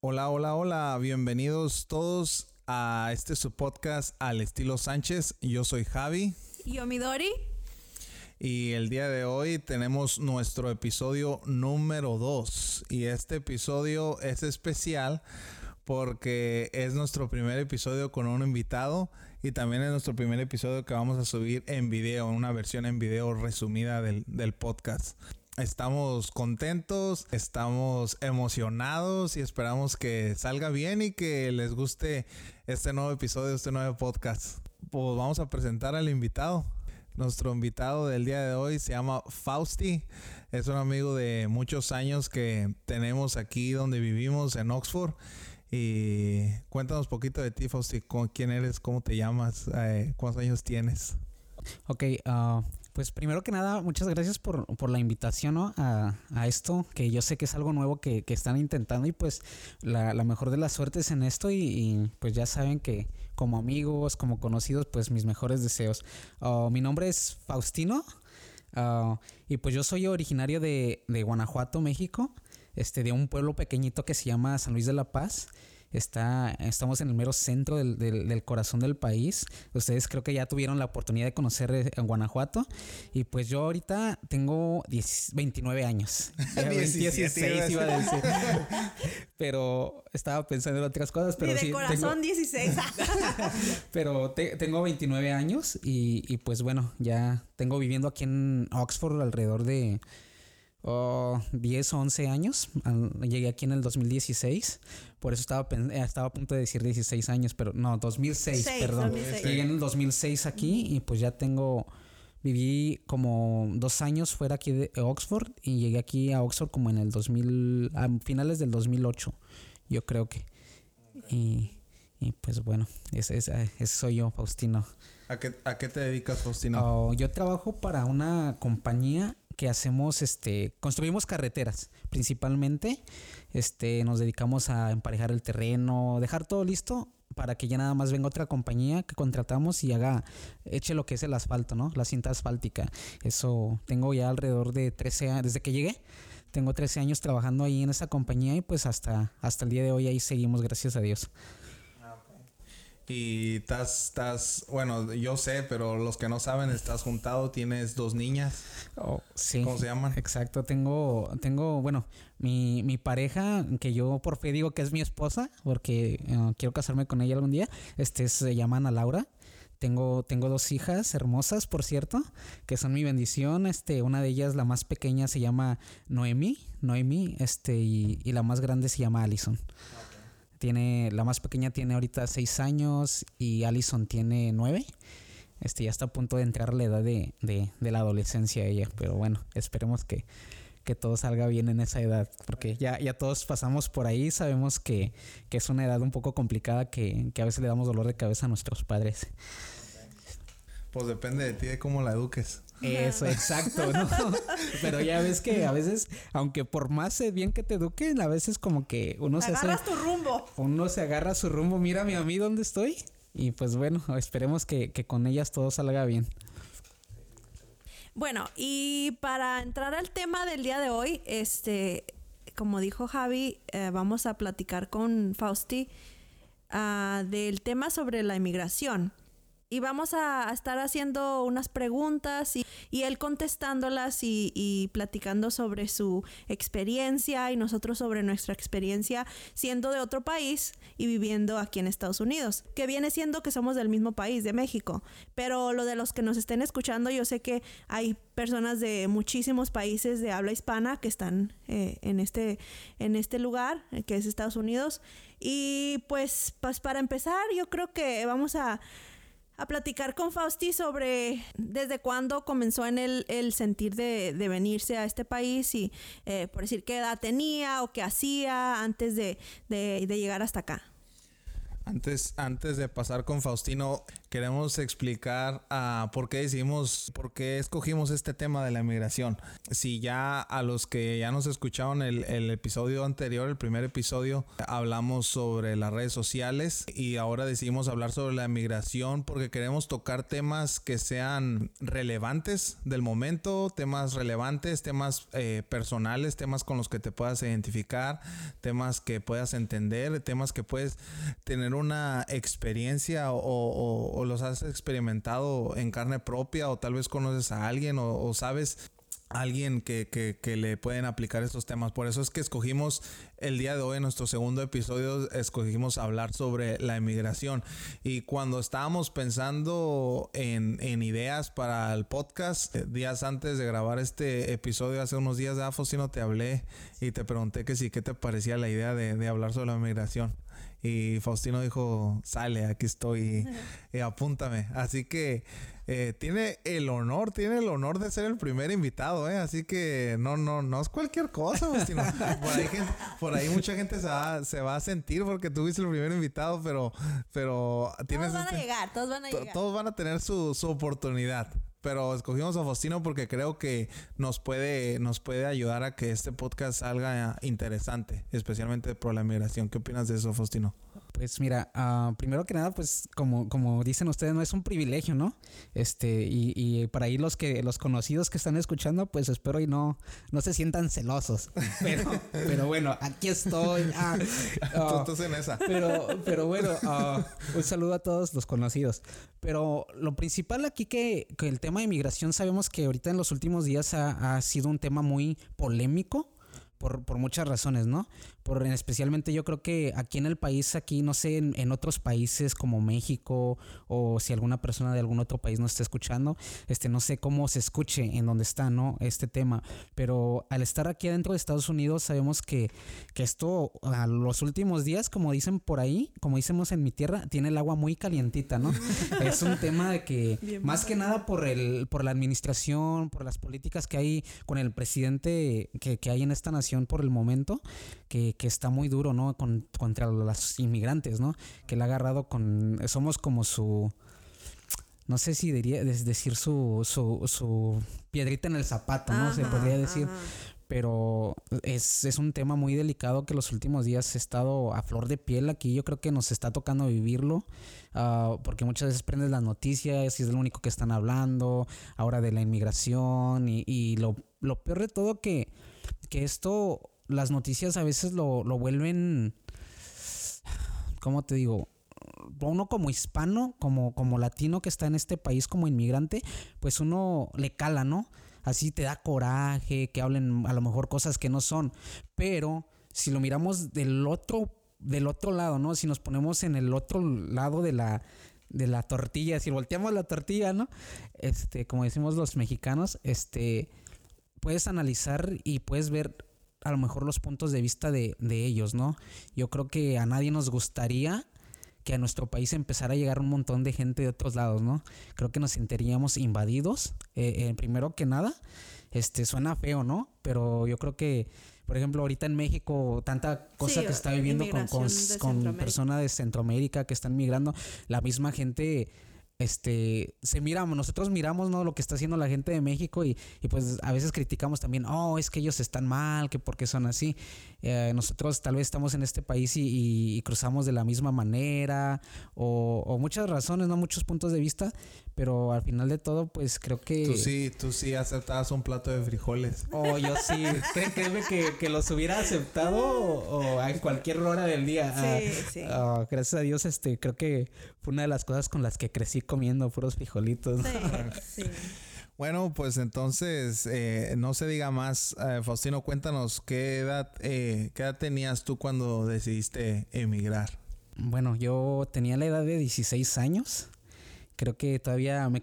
Hola, hola, hola, bienvenidos todos a este su podcast al estilo Sánchez. Yo soy Javi. Y yo Midori. Y el día de hoy tenemos nuestro episodio número 2. Y este episodio es especial porque es nuestro primer episodio con un invitado y también es nuestro primer episodio que vamos a subir en video, una versión en video resumida del, del podcast. Estamos contentos, estamos emocionados y esperamos que salga bien y que les guste este nuevo episodio, este nuevo podcast. Pues vamos a presentar al invitado. Nuestro invitado del día de hoy se llama Fausti. Es un amigo de muchos años que tenemos aquí donde vivimos en Oxford. Y cuéntanos poquito de ti, Fausti. ¿Quién eres? ¿Cómo te llamas? Eh, ¿Cuántos años tienes? Ok, uh, pues primero que nada, muchas gracias por, por la invitación a, a, esto, que yo sé que es algo nuevo que, que están intentando y pues la, la, mejor de las suertes en esto y, pues ya saben que como amigos, como conocidos, pues mis mejores deseos. Uh, mi nombre es Faustino uh, y pues yo soy originario de, de Guanajuato, México, este, de un pueblo pequeñito que se llama San Luis de la Paz. Está, estamos en el mero centro del, del, del, corazón del país. Ustedes creo que ya tuvieron la oportunidad de conocer eh, en Guanajuato. Y pues yo ahorita tengo 10, 29 años. 16 iba a decir. pero estaba pensando en otras cosas. Pero y de sí, corazón tengo, 16. pero te, tengo 29 años y, y pues bueno, ya tengo viviendo aquí en Oxford alrededor de oh, 10 o 11 años. Llegué aquí en el 2016. Por eso estaba, estaba a punto de decir 16 años, pero no, 2006, 6, perdón. 2006. Llegué en el 2006 aquí y pues ya tengo... Viví como dos años fuera aquí de Oxford y llegué aquí a Oxford como en el 2000, a finales del 2008, yo creo que. Y, y pues bueno, ese, ese, ese soy yo, Faustino. ¿A qué, ¿A qué te dedicas, Faustino? Oh, yo trabajo para una compañía que hacemos, este, construimos carreteras, principalmente, este, nos dedicamos a emparejar el terreno, dejar todo listo para que ya nada más venga otra compañía que contratamos y haga, eche lo que es el asfalto, ¿no? La cinta asfáltica. Eso tengo ya alrededor de 13 años, desde que llegué, tengo 13 años trabajando ahí en esa compañía y pues hasta, hasta el día de hoy ahí seguimos, gracias a Dios. Y estás, estás, bueno, yo sé, pero los que no saben, estás juntado, tienes dos niñas. Oh, sí. ¿Cómo se llaman? Exacto, tengo, tengo, bueno, mi, mi pareja, que yo por fe digo que es mi esposa, porque uh, quiero casarme con ella algún día, este se llama Ana Laura. Tengo, tengo dos hijas hermosas, por cierto, que son mi bendición. Este, una de ellas, la más pequeña, se llama Noemi, Noemi, este, y, y la más grande se llama Allison. Tiene, la más pequeña tiene ahorita seis años y Allison tiene nueve. Este ya está a punto de entrar la edad de, de, de la adolescencia ella. Pero bueno, esperemos que, que, todo salga bien en esa edad. Porque ya, ya todos pasamos por ahí. Sabemos que, que es una edad un poco complicada que, que, a veces le damos dolor de cabeza a nuestros padres. Pues depende de ti de cómo la eduques. Eso, exacto, ¿no? Pero ya ves que a veces, aunque por más bien que te eduquen, a veces como que uno se Agarras hace, tu rumbo. Uno se agarra su rumbo. Mírame a mí dónde estoy. Y pues bueno, esperemos que, que con ellas todo salga bien. Bueno, y para entrar al tema del día de hoy, este, como dijo Javi, eh, vamos a platicar con Fausti uh, del tema sobre la inmigración y vamos a, estar haciendo unas preguntas y, y él contestándolas y, y, platicando sobre su experiencia y nosotros sobre nuestra experiencia siendo de otro país y viviendo aquí en Estados Unidos, que viene siendo que somos del mismo país, de México. Pero lo de los que nos estén escuchando, yo sé que hay personas de muchísimos países de habla hispana que están eh, en, este, en este lugar, eh, que es Estados Unidos. Y pues, pues para empezar, yo creo que vamos a a platicar con Fausti sobre desde cuándo comenzó en el, el sentir de, de, venirse a este país y eh, por decir qué edad tenía o qué hacía antes de, de, de llegar hasta acá. Antes, antes de pasar con Faustino, queremos explicar uh, por qué decidimos, por qué escogimos este tema de la inmigración. Si ya a los que ya nos escucharon el, episodio anterior, el primer episodio, hablamos sobre las redes sociales y ahora decidimos hablar sobre la inmigración porque queremos tocar temas que sean relevantes del momento, temas relevantes, temas eh, personales, temas con los que te puedas identificar, temas que puedas entender, temas que puedes tener una experiencia o, los has experimentado en carne propia o tal vez conoces a alguien o, sabes alguien que, que, le pueden aplicar estos temas. Por eso es que escogimos el día de hoy, en nuestro segundo episodio, escogimos hablar sobre la inmigración. Y cuando estábamos pensando en, en ideas para el podcast, eh, días antes de grabar este episodio, hace unos días de no te hablé y te pregunté que sí, ¿qué te parecía la idea de, de hablar sobre la inmigración? Y Faustino dijo, sale, aquí estoy y, apúntame. Así que eh, tiene el honor, tiene el honor de ser el primer invitado, ¿eh? Así que no, no, no es cualquier cosa, Faustino. por, ahí, mucha gente se va, se va a sentir porque tú fuiste el primer invitado, pero, pero tienes... Todos van a este llegar, todos van a llegar. Todos van a tener su, su oportunidad pero escogimos a Faustino porque creo que nos puede, nos puede ayudar a que este podcast salga interesante, especialmente por la migración. ¿Qué opinas de eso, Faustino? Pues mira, uh, primero que nada, pues como, como dicen ustedes, no es un privilegio, ¿no? Este, y, y para ahí los que, los conocidos que están escuchando, pues espero y no, no se sientan celosos. Pero, pero bueno, aquí estoy. Ah, Tú estás en esa. Pero, pero bueno, uh, un saludo a todos los conocidos. Pero lo principal aquí que, que el tema de inmigración sabemos que ahorita en los últimos días ha, ha sido un tema muy polémico por, por, muchas razones, ¿no? Por, especialmente yo creo que aquí en el país, aquí no sé, en, en, otros países como México o si alguna persona de algún otro país nos está escuchando, este, no sé cómo se escuche en donde está, ¿no? Este tema, pero al estar aquí adentro de Estados Unidos sabemos que, que esto a los últimos días, como dicen por ahí, como decimos en mi tierra, tiene el agua muy calientita, ¿no? es un tema de que más que nada por, el, por la administración, por las políticas que hay con el presidente que, que hay en esta nación, por el momento que, que está muy duro, ¿no? Con, contra los inmigrantes, ¿no? Que le ha agarrado con... Somos como su... No sé si diría decir su, su, su piedrita en el zapato, ¿no? Se podría decir. pero es, es, un tema muy delicado que los últimos días he estado a flor de piel aquí. Yo creo que nos está tocando vivirlo, uh, porque muchas veces prendes las noticias y es lo único que están hablando, ahora de la inmigración y, y lo, lo, peor de todo que que esto, las noticias a veces lo, lo vuelven, ¿cómo te digo? Uno como hispano, como, como latino que está en este país como inmigrante, pues uno le cala, ¿no? Así te da coraje, que hablen a lo mejor cosas que no son. Pero si lo miramos del otro, del otro lado, ¿no? Si nos ponemos en el otro lado de la, de la tortilla, si volteamos la tortilla, ¿no? Este, como decimos los mexicanos, este, puedes analizar y puedes ver a lo mejor los puntos de vista de, ellos, ¿no? Yo creo que a nadie nos gustaría que a nuestro país empezara a llegar un montón de gente de otros lados, ¿no? Creo que nos sentiríamos invadidos, eh, eh, primero que nada. Este, suena feo, ¿no? Pero yo creo que, por ejemplo, ahorita en México, tanta cosa que está viviendo con, con, con personas de Centroamérica que están migrando, la misma gente este, se miramos, nosotros miramos, ¿no? Lo que está haciendo la gente de México y, y pues a veces criticamos también, oh, es que ellos están mal, que por qué son así. Eh, nosotros tal vez estamos en este país y, cruzamos de la misma manera o, o, muchas razones, ¿no? Muchos puntos de vista, pero al final de todo, pues creo que... Tú sí, tú sí aceptabas un plato de frijoles. Oh, yo sí. Créeme que, que los hubiera aceptado o, en cualquier hora del día. Sí, ah, sí. Ah, gracias a Dios, este, creo que fue una de las cosas con las que crecí comiendo puros frijolitos. Sí, sí. Bueno, pues entonces, eh, no se diga más. Eh, Faustino, cuéntanos, ¿qué edad, eh, ¿qué edad tenías tú cuando decidiste emigrar? Bueno, yo tenía la edad de 16 años creo que todavía me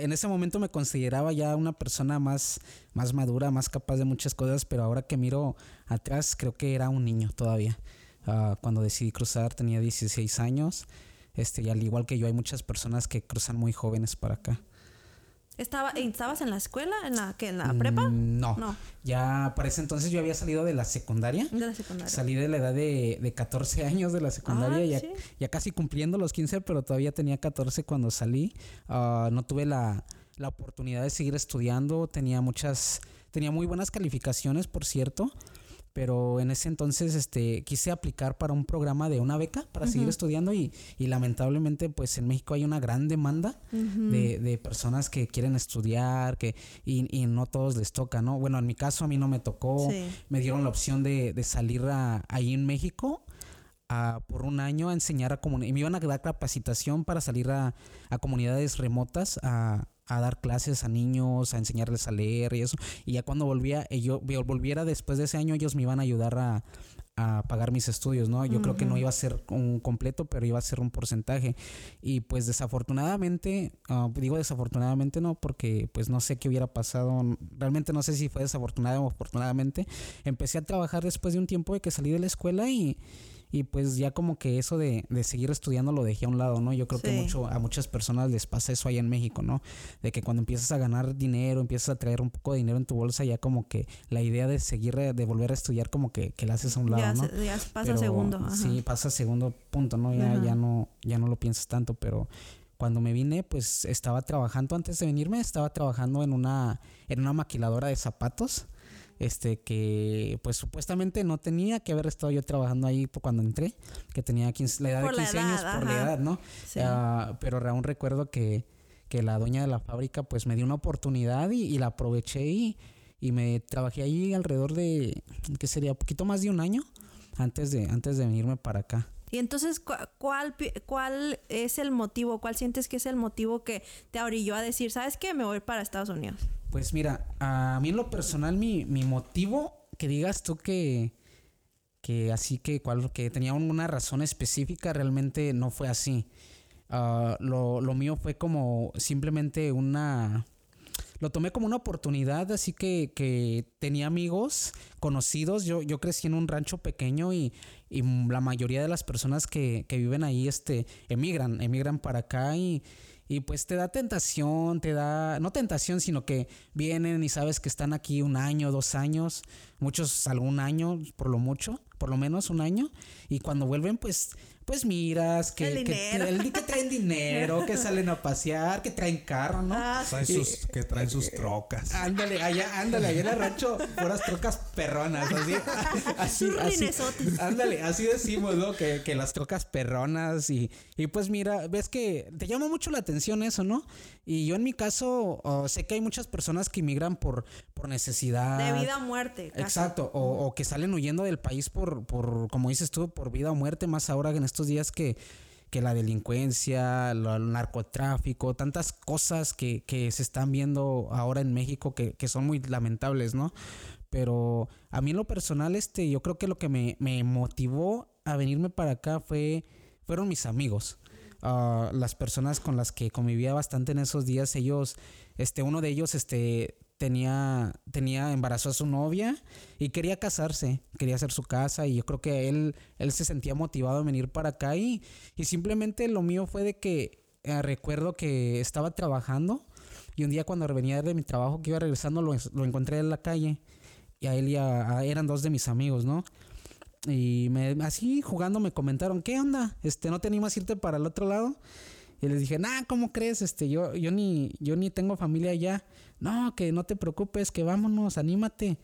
en ese momento me consideraba ya una persona más, más madura, más capaz de muchas cosas, pero ahora que miro atrás creo que era un niño todavía. Ah, cuando decidí cruzar tenía 16 años, este, y al igual que yo hay muchas personas que cruzan muy jóvenes para acá. Estaba, ¿Estabas en la escuela? ¿En la, que ¿En la prepa? Mm, No. No. Ya para ese entonces yo había salido de la secundaria. De la secundaria. Salí de la edad de, de 14 años de la secundaria, Ah, ya, sí. ya casi cumpliendo los 15, pero todavía tenía 14 cuando salí. Ah, no tuve la, la oportunidad de seguir estudiando, tenía muchas, tenía muy buenas calificaciones, por cierto, pero en ese entonces este, quise aplicar para un programa de una beca para seguir estudiando y, y lamentablemente pues en México hay una gran demanda de, de personas que quieren estudiar que, y, y no todos les toca, ¿no? Bueno, en mi caso a mí no me tocó Sí. me dieron la opción de, de salir a- ahí en México a- por un año a enseñar a comunidades. Me iban a dar capacitación para salir a, a comunidades remotas a, a dar clases a niños, a enseñarles a leer y eso. Y ya cuando volvía, eh, yo volviera después de ese año, ellos me iban a ayudar a, a pagar mis estudios, ¿no? Yo creo que no iba a ser un completo, pero iba a ser un porcentaje. Y pues desafortunadamente, ah, digo desafortunadamente no, porque pues no sé qué hubiera pasado. Realmente no sé si fue desafortunado o afortunadamente. Empecé a trabajar después de un tiempo de que salí de la escuela y, y pues ya como que eso de, de seguir estudiando lo dejé a un lado, ¿no? Yo creo que mucho, a muchas personas les pasa eso allá en México, ¿no? De que cuando empiezas a ganar dinero, empiezas a traer un poco de dinero en tu bolsa, ya como que la idea de seguir, eh, de volver a estudiar como que, que la haces a un lado, ya, ¿no? ya pasa Pero segundo. ajá. Sí, pasa segundo punto, ¿no? Ya, Ajá. ya no, ya no lo piensas tanto, pero cuando me vine, pues estaba trabajando, antes de venirme, estaba trabajando en una, en una maquiladora de zapatos. Este que pues supuestamente no tenía que haber estado yo trabajando ahí por cuando entré, que tenía 15, la edad Por de la 15 años por la edad, ¿no? Sí. Ah, pero aún recuerdo que, que la dueña de la fábrica pues me dio una oportunidad y, y la aproveché y, y me trabajé ahí alrededor de, ¿qué sería? Poquito más de un año antes de, antes de venirme para acá. Y entonces, cu- ¿cuál, ¿cuál es el motivo? ¿Cuál sientes que es el motivo que te orilló a decir, sabes qué, me voy para Estados Unidos? Pues mira, a mí en lo personal mi, mi motivo, que digas tú que, que así que, cual, que tenía una razón específica, realmente no fue así. Ah, lo, lo mío fue como simplemente una... Lo tomé como una oportunidad, así que, que tenía amigos conocidos. Yo, yo crecí en un rancho pequeño y, y la mayoría de las personas que, que viven ahí este, emigran, emigran para acá y, y pues te da tentación, te da, no tentación, sino que vienen y sabes que están aquí un año, dos años, muchos algún año, por lo mucho, por lo menos un año, y cuando vuelven pues, pues miras que, El que, dinero. el- que traen dinero, que salen a pasear, que traen carro, ¿no? Ah, Traen Y- sus, que traen sus trocas. Ándale, allá, ándale, allá en el rancho, puras trocas perronas, así, así, así, ándale, así decimos, ¿no? Que, que las trocas perronas y, y pues mira, ves que te llama mucho la atención eso, ¿no? Y yo en mi caso, oh, sé que hay muchas personas que inmigran por, por necesidad. de vida o muerte. casi. Exacto, o, o que salen huyendo del país por, por, como dices tú, por vida o muerte, más ahora en estos días que, que la delincuencia, el narcotráfico, tantas cosas que, que se están viendo ahora en México que, que son muy lamentables, ¿no? Pero a mí en lo personal, este, yo creo que lo que me, me motivó a venirme para acá fue, fueron mis amigos. Ah, las personas con las que convivía bastante en esos días, ellos, este, uno de ellos, este, tenía, tenía, embarazó a su novia y quería casarse, quería hacer su casa y yo creo que él, él se sentía motivado a venir para acá y, y simplemente lo mío fue de que eh, recuerdo que estaba trabajando y un día cuando venía de mi trabajo que iba regresando lo, lo encontré en la calle y a él y a- a- eran dos de mis amigos, ¿no? Y me, así jugando me comentaron, ¿qué onda? Este, ¿no te animas a irte para el otro lado? Y les dije, nah, ¿cómo crees? Este, yo, yo ni, yo ni tengo familia allá. No, que no te preocupes, que vámonos, anímate.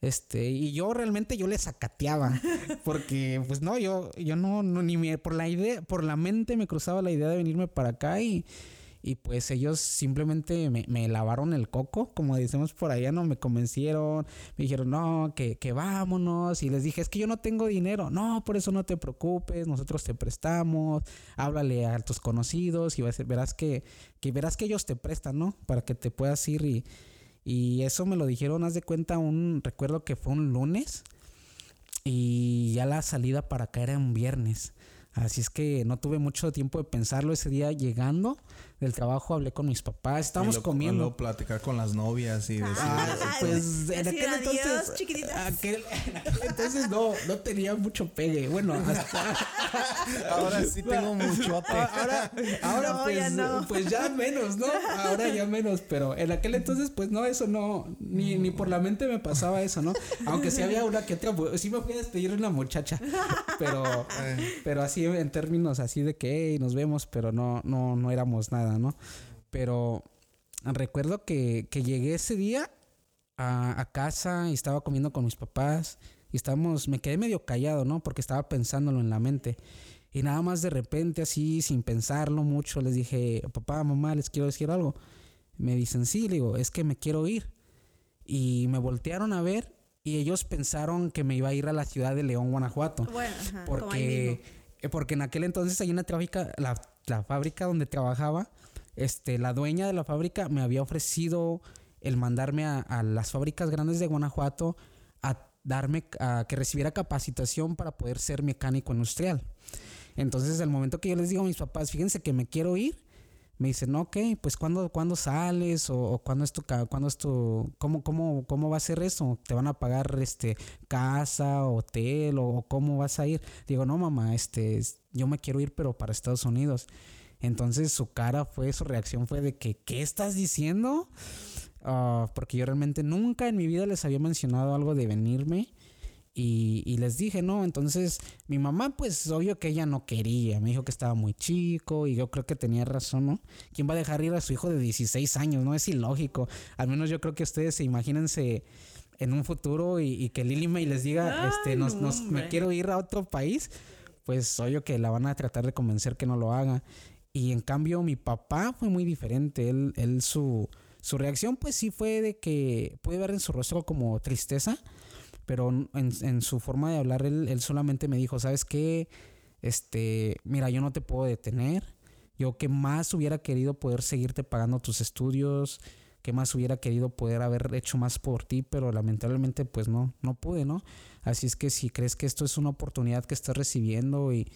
Este, y yo realmente yo les sacateaba. Porque, pues no, yo, yo no, no, ni me, por la idea, por la mente me cruzaba la idea de venirme para acá y, y pues ellos simplemente me, lavaron el coco, como decimos por allá, no me convencieron, me dijeron, no, que, que vámonos. Y les dije, es que yo no tengo dinero. No, por eso no te preocupes, nosotros te prestamos, háblale a tus conocidos y verás que, que verás que ellos te prestan, ¿no? Para que te puedas ir y, y eso me lo dijeron, haz de cuenta, un recuerdo que fue un lunes y ya la salida para acá era un viernes. Así es que no tuve mucho tiempo de pensarlo ese día llegando del trabajo, hablé con mis papás, estábamos Y luego- comiendo. luego platicar con las novias y decir. Ah, Ay, pues en aquel adiós, entonces, chiquititas. aquel- en aquel entonces no, no tenía mucho pegue. Bueno, hasta Ahora sí tengo muchote. ahora, ahora No, pues, ya no. pues ya menos, ¿no? Ahora ya menos, pero en aquel entonces pues no, eso no, ni, ni por la mente me pasaba eso, ¿no? Aunque sí había una que otra, pues, sí me fui a despedir de una muchacha, pero, pero así en términos así de que "Hey, nos vemos, pero no, no, no éramos nada, ¿no? Pero recuerdo que, que llegué ese día a, a casa y estaba comiendo con mis papás y estábamos, me quedé medio callado, ¿no? Porque estaba pensándolo en la mente. Y nada más de repente, así, sin pensarlo mucho, les dije, papá, mamá, les quiero decir algo. Me dicen, sí, le digo, es que me quiero ir. Y me voltearon a ver y ellos pensaron que me iba a ir a la ciudad de León, Guanajuato. Bueno, ajá, Porque, eh, porque en aquel entonces hay una la fábrica donde trabajaba, este, la dueña de la fábrica me había ofrecido el mandarme a, las fábricas grandes de Guanajuato a darme, a que recibiera capacitación para poder ser mecánico industrial. Entonces, el momento que yo les digo a mis papás, fíjense que me quiero ir, me dicen, ok, pues ¿cuándo, ¿cuándo sales? O, o ¿cuándo es tu, cuándo es tu, cómo, cómo, cómo va a ser eso? ¿Te van a pagar este casa, hotel o, o cómo vas a ir? Digo, no mamá, este, es- yo me quiero ir pero para Estados Unidos. Entonces su cara fue, su reacción fue de que, ¿qué estás diciendo? Ah, porque yo realmente nunca en mi vida les había mencionado algo de venirme. Y, y les dije, no, entonces mi mamá, pues obvio que ella no quería, me dijo que estaba muy chico y yo creo que tenía razón, ¿no? ¿Quién va a dejar ir a su hijo de 16 años? No es ilógico. Al menos yo creo que ustedes se imagínense en un futuro y, y que Lily May les diga, Ay, este, nos, no, nos- me quiero ir a otro país, pues obvio que la van a tratar de convencer que no lo haga. Y en cambio mi papá fue muy diferente, él, él su, su reacción pues sí fue de que pude ver en su rostro como tristeza, pero en, en su forma de hablar él, él solamente me dijo, ¿sabes qué? Este, mira, yo no te puedo detener. Yo que más hubiera querido poder seguirte pagando tus estudios, que más hubiera querido poder haber hecho más por ti, pero lamentablemente pues no, no pude, ¿no? Así es que si crees que esto es una oportunidad que estás recibiendo y,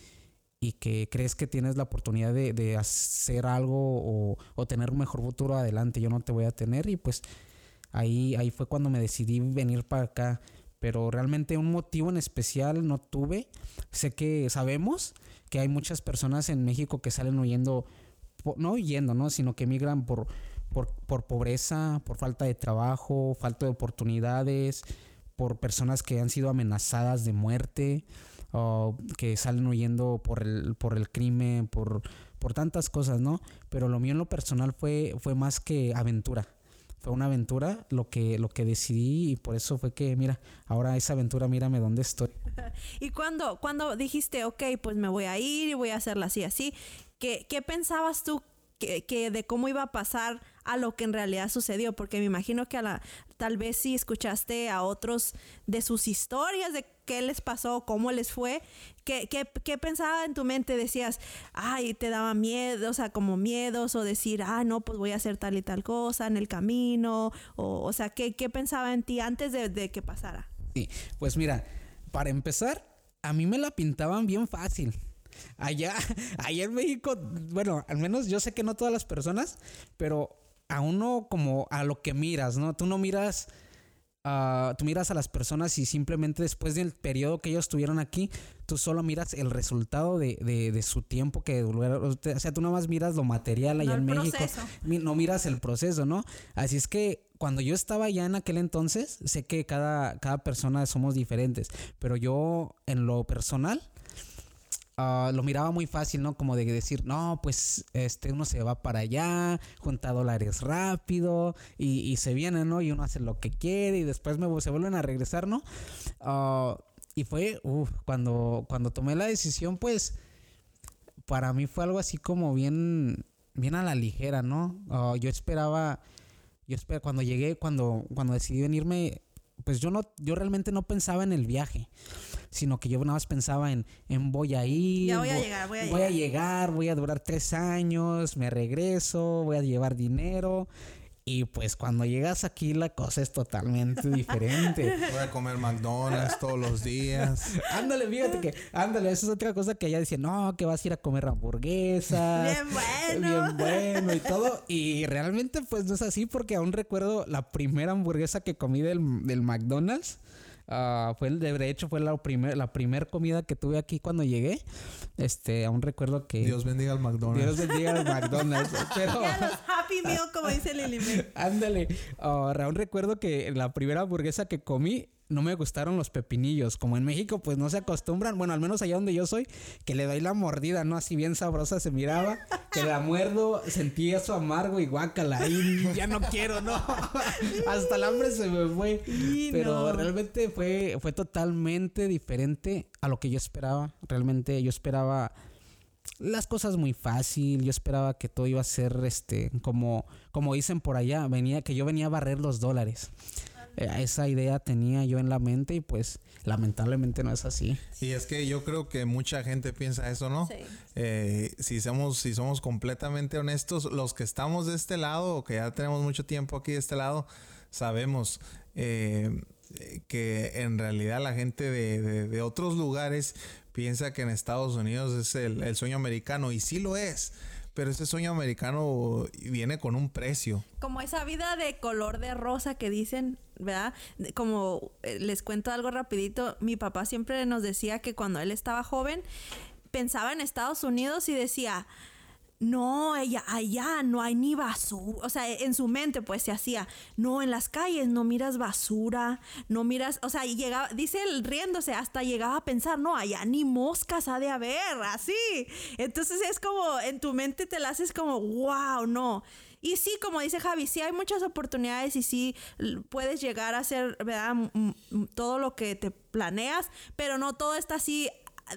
y que crees que tienes la oportunidad de, de hacer algo o, o tener un mejor futuro adelante, yo no te voy a tener y pues ahí, ahí fue cuando me decidí venir para acá. Pero realmente un motivo en especial no tuve. Sé que sabemos que hay muchas personas en México que salen huyendo, no huyendo, ¿no? Sino que emigran por, por, por pobreza, por falta de trabajo, falta de oportunidades, por personas que han sido amenazadas de muerte, que salen huyendo por el, por el crimen, por, por tantas cosas, ¿no? Pero lo mío en lo personal fue, fue más que aventura. Fue una aventura lo que, lo que decidí y por eso fue que, mira, ahora esa aventura, mírame dónde estoy. Y cuando, cuando dijiste, ok, pues me voy a ir y voy a hacerla así, así, ¿qué, qué pensabas tú que, que de cómo iba a pasar a lo que en realidad sucedió? Porque me imagino que a la, tal vez si escuchaste a otros de sus historias, de qué les pasó, cómo les fue, ¿qué, pensaba en tu mente? Decías, ay, te daba miedo, o sea, como miedos, o decir, ah, no, pues voy a hacer tal y tal cosa en el camino, o, o sea, ¿qué, qué pensaba en ti antes de, de que pasara? Sí, pues mira, para empezar, a mí me la pintaban bien fácil. Allá, allá en México, bueno, al menos yo sé que no todas las personas, pero a uno como a lo que miras, ¿no? Tú no miras, ah, tú miras a las personas y simplemente después del periodo que ellos tuvieron aquí, tú solo miras el resultado de, de- de su tiempo que. O sea, tú nada más miras lo material allá No en el México. proceso. No miras el proceso, ¿no? Así es que cuando yo estaba ya en aquel entonces, sé que cada, cada persona somos diferentes, pero yo en lo personal ah, lo miraba muy fácil, ¿no? Como de decir, no, pues este uno se va para allá, junta dólares rápido y, y se viene, ¿no? Y uno hace lo que quiere y después me, se vuelven a regresar, ¿no? Ah, y fue, uf, cuando, cuando tomé la decisión, pues para mí fue algo así como bien, bien a la ligera, ¿no? Ah, yo esperaba, yo esperaba, cuando llegué, cuando, cuando decidí venirme, pues yo no, yo realmente no pensaba en el viaje, sino que yo nada más pensaba en, en voy a ir, Ya voy a llegar, voy a voy a llegar. voy a durar tres años, me regreso, voy a llevar dinero. Y pues cuando llegas aquí la cosa es totalmente diferente. Voy a comer McDonald's todos los días. ándale, fíjate que, ándale, esa es otra cosa que ella decía, no, que vas a ir a comer hamburguesas. Bien bueno. Bien bueno y todo. Y realmente pues no es así porque aún recuerdo la primera hamburguesa que comí del, del McDonald's. Ah, fue el de hecho fue la primera la primer comida que tuve aquí cuando llegué. Este, aún recuerdo que Dios bendiga al McDonald's. Dios bendiga al McDonald's. Pero Ya los Happy Meal, como dice Lili ándale, Ah, aún recuerdo que la primera hamburguesa que comí no me gustaron los pepinillos. Como en México, pues no se acostumbran, bueno, al menos allá donde yo soy, que le doy la mordida, ¿no? Así bien sabrosa se miraba, que la muerdo, sentía eso amargo y guácala, y ya no quiero, ¿no? Hasta el hambre se me fue. Y Pero no. realmente fue, fue totalmente diferente a lo que yo esperaba. Realmente yo esperaba las cosas muy fácil. Yo esperaba que todo iba a ser este como como dicen por allá, venía que yo venía a barrer los dólares. Eh, esa idea tenía yo en la mente y pues lamentablemente no es así. Y es que yo creo que mucha gente piensa eso, ¿no? Sí. Eh, si somos, si somos completamente honestos, los que estamos de este lado o que ya tenemos mucho tiempo aquí de este lado, sabemos eh, que en realidad la gente de, de- de otros lugares piensa que en Estados Unidos es el, el sueño americano y sí lo es. Pero ese sueño americano viene con un precio. Como esa vida de color de rosa que dicen, ¿verdad? Como eh, les cuento algo rapidito, mi papá siempre nos decía que cuando él estaba joven pensaba en Estados Unidos y decía, no, allá, allá no hay ni basura. O sea, en su mente pues se hacía, no, en las calles no miras basura, no miras, o sea, y llegaba, dice él riéndose, hasta llegaba a pensar, no, allá ni moscas ha de haber, así. Entonces es como, en tu mente te la haces como, wow, no. Y sí, como dice Javi, sí hay muchas oportunidades y sí puedes llegar a hacer, ¿verdad? Todo lo que te planeas, pero no todo está así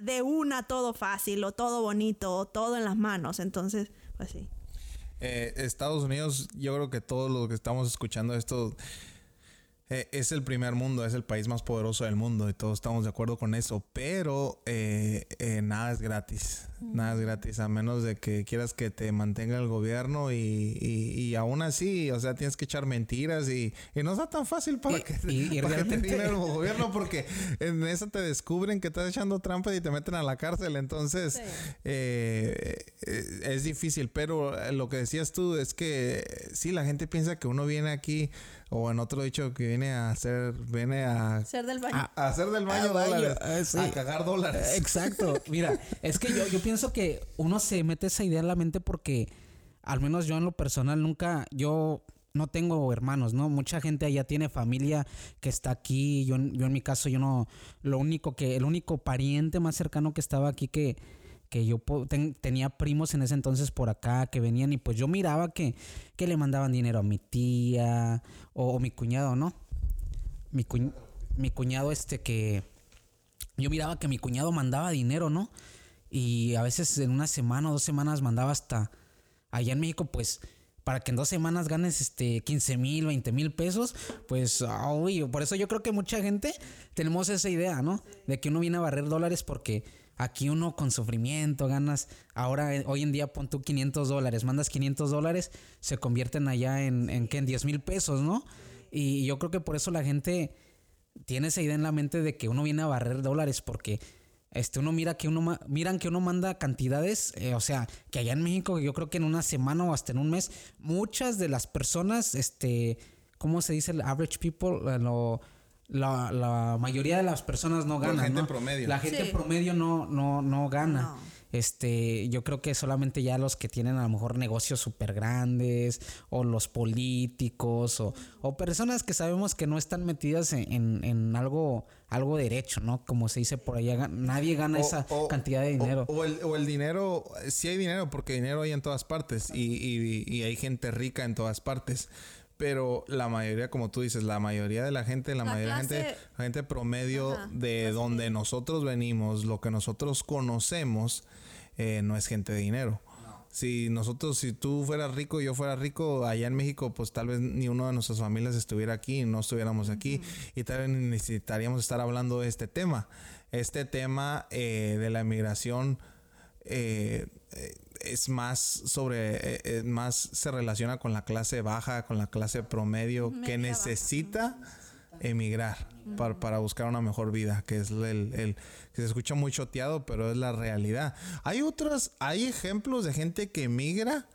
de una, todo fácil o todo bonito o todo en las manos. Entonces, pues sí. Eh, Estados Unidos, yo creo que todos los que estamos escuchando esto eh, es el primer mundo, es el país más poderoso del mundo y todos estamos de acuerdo con eso, pero eh, eh, nada es gratis, nada es gratis a menos de que quieras que te mantenga el gobierno y, y, y aún así, o sea, tienes que echar mentiras y, y no está tan fácil para que, para que te diga el gobierno porque en eso te descubren que estás echando trampas y te meten a la cárcel, entonces Sí. eh, eh, es difícil, pero lo que decías tú es que sí, la gente piensa que uno viene aquí, o en otro dicho que viene a hacer, viene a, Ser del baño. A hacer del baño Ah, baño, dólares, ah, sí. a cagar dólares. Exacto. Mira, es que yo, yo pienso que uno se mete esa idea en la mente porque, al menos yo en lo personal, nunca, yo no tengo hermanos, ¿no? Mucha gente allá tiene familia que está aquí. Yo, en- yo en mi caso, yo no, lo único que, el único pariente más cercano que estaba aquí que, que yo ten- tenía primos en ese entonces por acá que venían y pues yo miraba que, que le mandaban dinero a mi tía o, mi cuñado, ¿no? Mi, mi cuñado este que yo miraba que mi cuñado mandaba dinero, ¿no? Y a veces en una semana o dos semanas mandaba hasta allá en México, pues para que en dos semanas ganes este 15 mil, 20 mil pesos, pues uy, por eso yo creo que mucha gente tenemos esa idea, ¿no? De que uno viene a barrer dólares porque aquí uno con sufrimiento ganas, ahora eh, hoy en día pon tú 500 dólares, mandas 500 dólares, se convierten allá en, en, ¿qué? en 10 mil pesos, ¿no? Y yo creo que por eso la gente tiene esa idea en la mente de que uno viene a barrer dólares porque este uno mira que uno miran que uno manda cantidades, eh, o sea, que allá en México yo creo que en una semana o hasta en un mes muchas de las personas este ¿cómo se dice el average people? Eh, lo- la, la mayoría de las personas no ganan, gente ¿no? promedio. La gente Sí. promedio no no no gana. No. Este, yo creo que solamente ya los que tienen a lo mejor negocios súper grandes, o los políticos, o, o personas que sabemos que no están metidas en, en- en algo, algo derecho, ¿no? Como se dice por allá, nadie gana O- esa o- cantidad de dinero. O, o el, o el dinero, sí hay dinero, porque dinero hay en todas partes y, y- y hay gente rica en todas partes. Pero la mayoría, como tú dices, la mayoría de la gente, la, La mayoría de la gente, la gente promedio Ajá, de donde nosotros venimos, lo que nosotros conocemos, eh, no es gente de dinero. Si nosotros, si tú fueras rico y yo fuera rico, allá en México, pues tal vez ni uno de nuestras familias estuviera aquí, no estuviéramos aquí y tal vez necesitaríamos estar hablando de este tema. Este tema eh, de la inmigración eh, eh, es más sobre, eh, eh, más se relaciona con la clase baja, con la clase promedio que necesita emigrar para, para, buscar una mejor vida, que es el, el, que se escucha muy choteado, pero es la realidad. Hay otras, hay ejemplos de gente que emigra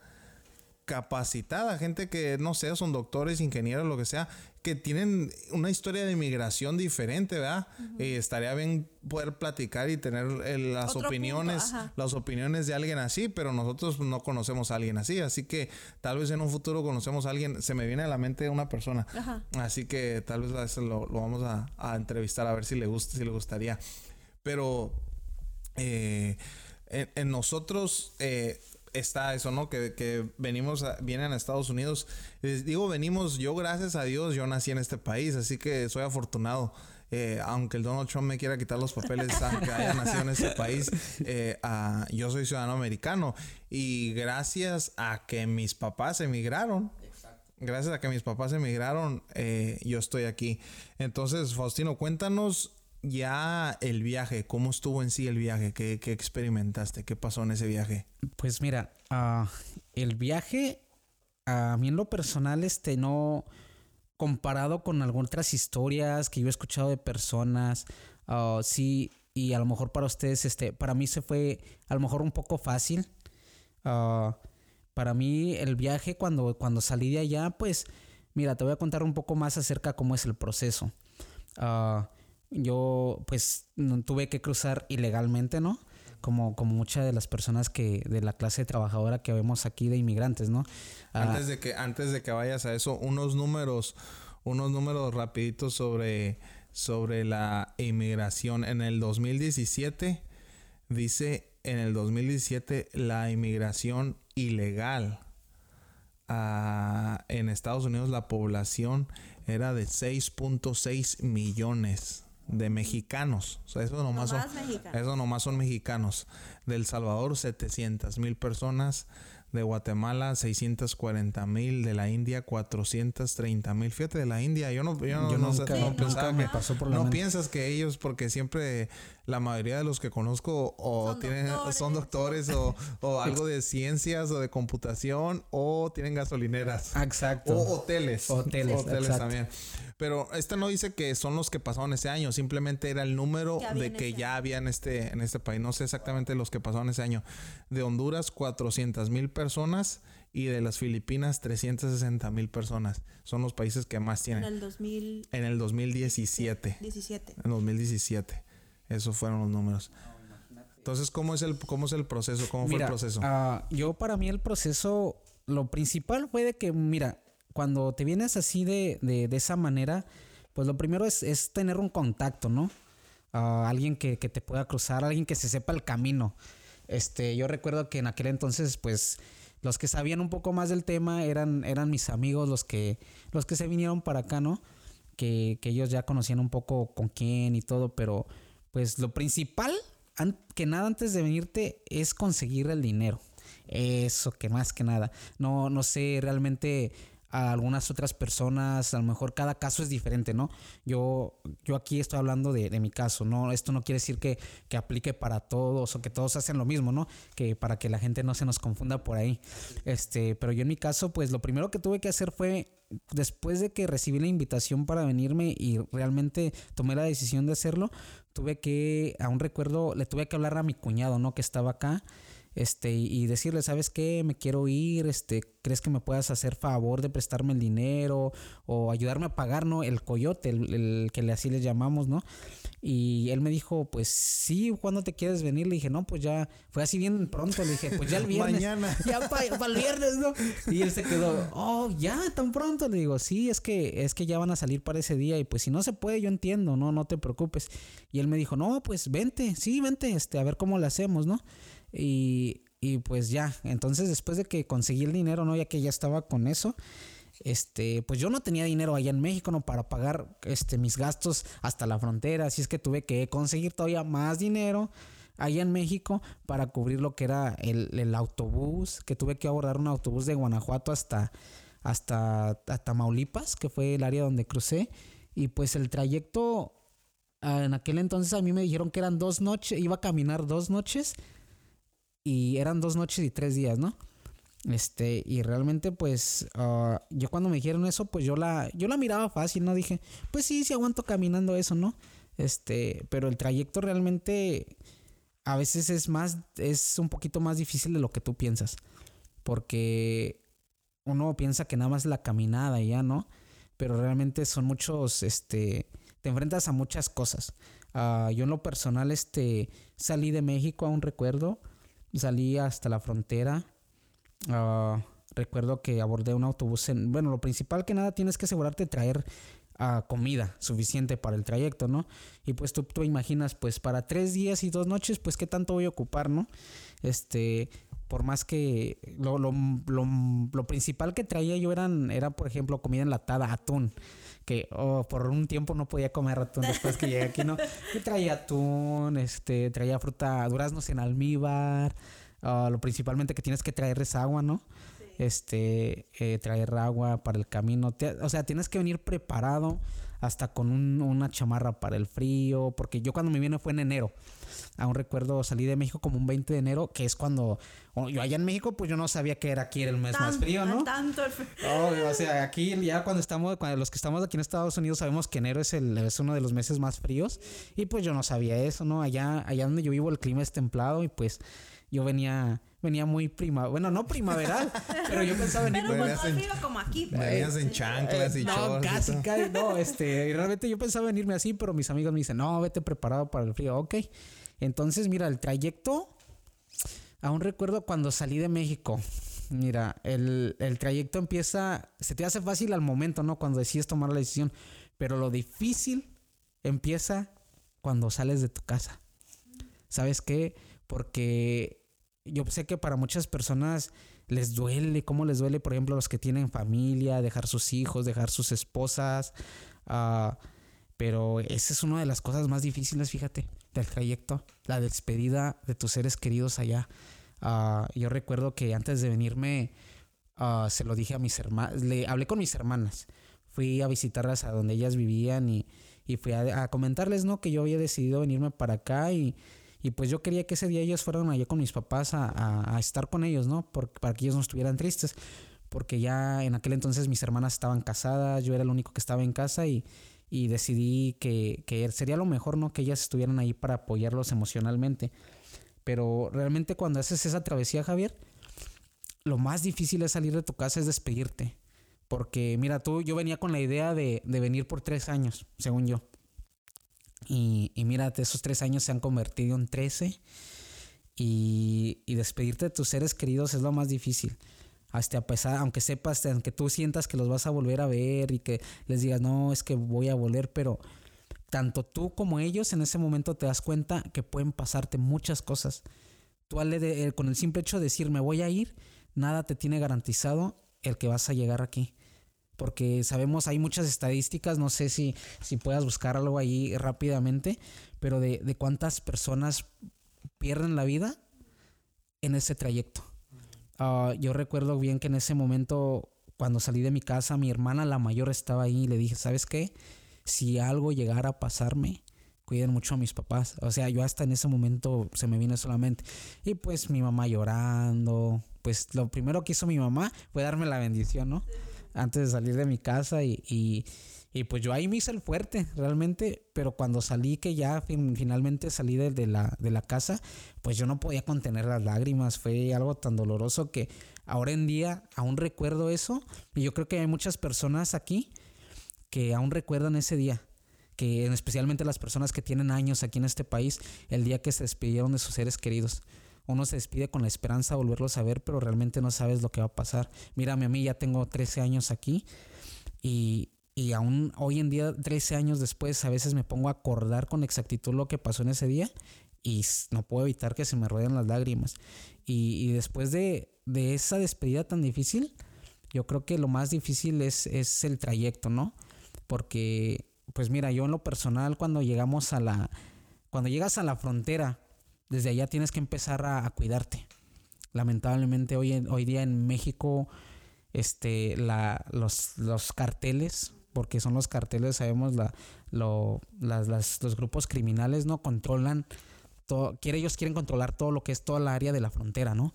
capacitada, gente que no sé, son doctores, ingenieros, lo que sea, que tienen una historia de inmigración diferente, ¿verdad? Y estaría bien poder platicar y tener eh, las opiniones, las opiniones de alguien así, pero nosotros no conocemos a alguien así, así que tal vez en un futuro conocemos a alguien, se me viene a la mente una persona, así que tal vez a veces lo, vamos a, entrevistar a ver si le gusta, si le gustaría, pero eh, en, nosotros eh, está eso, ¿no? Que, que venimos, vienen a Estados Unidos. Les digo, venimos, yo gracias a Dios, yo nací en este país, así que soy afortunado. Eh, aunque el Donald Trump me quiera quitar los papeles, aunque haya nacido en este país, eh, yo soy ciudadano americano. Y gracias a que mis papás emigraron, gracias a que mis papás emigraron, eh, yo estoy aquí. Entonces, Faustino, cuéntanos ya el viaje, ¿cómo estuvo en sí el viaje? ¿Qué, experimentaste? ¿Qué pasó en ese viaje? Pues mira, ah, el viaje, a mí en lo personal, este, no, comparado con algunas otras historias que yo he escuchado de personas, ah, sí, y a lo mejor para ustedes, este, para mí se fue a lo mejor un poco fácil. Ah, para mí el viaje cuando, cuando salí de allá, pues, mira, te voy a contar un poco más acerca cómo es el proceso yo pues tuve que cruzar ilegalmente, ¿no? Como, como muchas de las personas que de la clase trabajadora que vemos aquí de inmigrantes, ¿no? Ah, antes de que antes de que vayas a eso, unos números, unos números rapiditos sobre sobre la inmigración en el 2017 dice en el 2017 la inmigración ilegal ah, en Estados Unidos la población era de 6.6 millones de mexicanos. O sea, eso nomás, son, eso nomás son mexicanos. Del Salvador, 700 mil personas de Guatemala 640 mil, de la India 430 mil. Fíjate, de la India, yo no, yo no, pensaba me pasó por No piensas que ellos, porque siempre la mayoría de los que conozco o son tienen, doctores. son doctores o, o, algo de ciencias o de computación o tienen gasolineras. Exacto. O hoteles. Hoteles, hoteles también. Pero este no dice que son los que pasaron ese año, simplemente era el número de que este ya había en este, en este país. No sé exactamente los que pasaron ese año. De Honduras, 400 mil personas y de las Filipinas 360 mil personas. Son los países que más tienen. En el 2000... En el 2017. 17. En 2017. Esos fueron los números. Entonces, ¿cómo es el, cómo es el proceso? ¿Cómo fue el proceso? Uh, yo para mí el proceso, lo principal fue de que, mira, cuando te vienes así de, de, de esa manera, pues lo primero es, es tener un contacto, ¿no? Uh, alguien que, que, te pueda cruzar, alguien que se sepa el camino. Este, yo recuerdo que en aquel entonces, pues, los que sabían un poco más del tema eran, eran mis amigos, los que, los que se vinieron para acá, ¿no? Que, que ellos ya conocían un poco con quién y todo, pero pues lo principal, que nada antes de venirte, es conseguir el dinero. Eso, que más que nada. No, no sé realmente a algunas otras personas, a lo mejor cada caso es diferente, ¿no? Yo, yo aquí estoy hablando de, mi caso, ¿no? Esto no quiere decir que, que, aplique para todos o que todos hacen lo mismo, ¿no? Que para que la gente no se nos confunda por ahí. Este, pero yo en mi caso, pues lo primero que tuve que hacer fue, después de que recibí la invitación para venirme y realmente tomé la decisión de hacerlo, tuve que, aún recuerdo, le tuve que hablar a mi cuñado, ¿no? Que estaba acá este, y decirle, ¿sabes qué? Me quiero ir, este, ¿crees que me puedas hacer favor de prestarme el dinero o ayudarme a pagar, ¿no? El coyote, el, que le así le llamamos, ¿no? Y él me dijo, pues sí, ¿cuándo te quieres venir? Le dije, no, pues ya, fue así bien pronto, le dije, pues ya el viernes. Mañana. Ya para el viernes, ¿no? Y él se quedó, oh, ya, tan pronto. Le digo, sí, es que, es que ya van a salir para ese día y pues si no se puede, yo entiendo, no, no te preocupes. Y él me dijo, no, pues vente, sí, vente, este, a ver cómo lo hacemos, ¿no? Y, y pues ya, entonces después de que conseguí el dinero, ¿no? Ya que ya estaba con eso, este, pues yo no tenía dinero allá en México, ¿no? Para pagar este, mis gastos hasta la frontera, así es que tuve que conseguir todavía más dinero allá en México para cubrir lo que era el, el autobús, que tuve que abordar un autobús de Guanajuato hasta, hasta, Tamaulipas, que fue el área donde crucé, y pues el trayecto, en aquel entonces a mí me dijeron que eran dos noches, iba a caminar dos noches, y eran dos noches y tres días, ¿no? Este, y realmente, pues, ah, yo cuando me dijeron eso, pues yo la, yo la miraba fácil, ¿no? Dije, pues sí, sí aguanto caminando eso, ¿no? Este, pero el trayecto realmente a veces es más, es un poquito más difícil de lo que tú piensas. Porque uno piensa que nada más la caminada y ya, ¿no? Pero realmente son muchos, este, te enfrentas a muchas cosas. Ah, yo en lo personal, este, salí de México, aún recuerdo, salí hasta la frontera. Ah, recuerdo que abordé un autobús en, bueno, lo principal que nada tienes que asegurarte de traer comida suficiente para el trayecto, ¿no? Y pues tú, tú imaginas, pues para tres días y dos noches, pues qué tanto voy a ocupar, ¿no? Este, por más que lo, lo, lo, principal que traía yo eran, era, por ejemplo, comida enlatada, atún. Que oh, por un tiempo no podía comer atún después que llegué aquí, ¿no? Yo traía atún, este, traía fruta, duraznos en almíbar. Ah, lo principalmente que tienes que traer es agua, ¿no? este, eh, traer agua para el camino. o sea, tienes que venir preparado hasta con una chamarra para el frío, porque yo cuando me vine fue en enero. Aún recuerdo salí de México como un 20 de enero, que es cuando yo allá en México pues yo no sabía que era aquí el mes más frío, ¿no? Tanto o sea, aquí ya cuando estamos cuando los que estamos aquí en Estados Unidos sabemos que enero es el es uno de los meses más fríos y pues yo no sabía eso, ¿no? Allá allá donde yo vivo el clima es templado y pues yo venía venía muy prima, bueno, no primaveral, pero yo pensaba venir como, como aquí. Pues. Venías en chanclas y eh, No, casi, casi, no, este, realmente yo pensaba venirme así, pero mis amigos me dicen, no, vete preparado para el frío, ok. Entonces, mira, el trayecto, aún recuerdo cuando salí de México, mira, el, el trayecto empieza, se te hace fácil al momento, ¿no? Cuando decides tomar la decisión, pero lo difícil empieza cuando sales de tu casa. ¿Sabes qué? Porque yo sé que para muchas personas les duele, cómo les duele, por ejemplo, a los que tienen familia, dejar sus hijos, dejar sus esposas. Uh, pero esa es una de las cosas más difíciles, fíjate, del trayecto, la despedida de tus seres queridos allá. Uh, yo recuerdo que antes de venirme, uh, se lo dije a mis hermanas, le hablé con mis hermanas, fui a visitarlas a donde ellas vivían y, y fui a, a comentarles, ¿no? Que yo había decidido venirme para acá y y pues yo quería que ese día ellos fueran allá con mis papás a, estar con ellos, ¿no? para que ellos no estuvieran tristes. Porque ya en aquel entonces mis hermanas estaban casadas, yo era el único que estaba en casa y, decidí que, que, sería lo mejor, ¿no? Que ellas estuvieran ahí para apoyarlos emocionalmente. Pero realmente cuando haces esa travesía, Javier, lo más difícil es salir de tu casa es despedirte. Porque mira, tú, yo venía con la idea de, de venir por tres años, según yo. Y, y mírate, esos tres años se han convertido en trece. Y, y, despedirte de tus seres queridos es lo más difícil. Hasta a pesar, aunque sepas, aunque tú sientas que los vas a volver a ver y que les digas, no, es que voy a volver, pero tanto tú como ellos en ese momento te das cuenta que pueden pasarte muchas cosas. Tú eh, con el simple hecho de decir, me voy a ir, nada te tiene garantizado el que vas a llegar aquí porque sabemos, hay muchas estadísticas, no sé si, si puedas buscar algo ahí rápidamente, pero de, de cuántas personas pierden la vida en ese trayecto. Ah, yo recuerdo bien que en ese momento, cuando salí de mi casa, mi hermana, la mayor, estaba ahí y le dije, ¿sabes qué? Si algo llegara a pasarme, cuiden mucho a mis papás. O sea, yo hasta en ese momento se me vino solamente. Y pues mi mamá llorando. Pues lo primero que hizo mi mamá fue darme la bendición, ¿no? Antes de salir de mi casa y, y, pues yo ahí me hice el fuerte realmente, pero cuando salí que ya finalmente salí de, la, de la casa, pues yo no podía contener las lágrimas, fue algo tan doloroso que ahora en día aún recuerdo eso. Y yo creo que hay muchas personas aquí que aún recuerdan ese día que especialmente las personas que tienen años aquí en este país, el día que se despidieron de sus seres queridos uno se despide con la esperanza de volverlos a ver, pero realmente no sabes lo que va a pasar. Mírame, a mí ya tengo 13 años aquí y, y aún hoy en día, 13 años después, a veces me pongo a acordar con exactitud lo que pasó en ese día y no puedo evitar que se me rueden las lágrimas. Y, después de, de, esa despedida tan difícil, yo creo que lo más difícil es, es el trayecto, ¿no? Porque, pues mira, yo en lo personal, cuando llegamos a la, cuando llegas a la frontera, desde allá tienes que empezar a, cuidarte. Lamentablemente hoy, hoy día en México este, la, los, los carteles, porque son los carteles, sabemos, la, lo, las, los grupos criminales no controlan todo, quiere, ellos quieren controlar todo lo que es toda la área de la frontera, ¿no?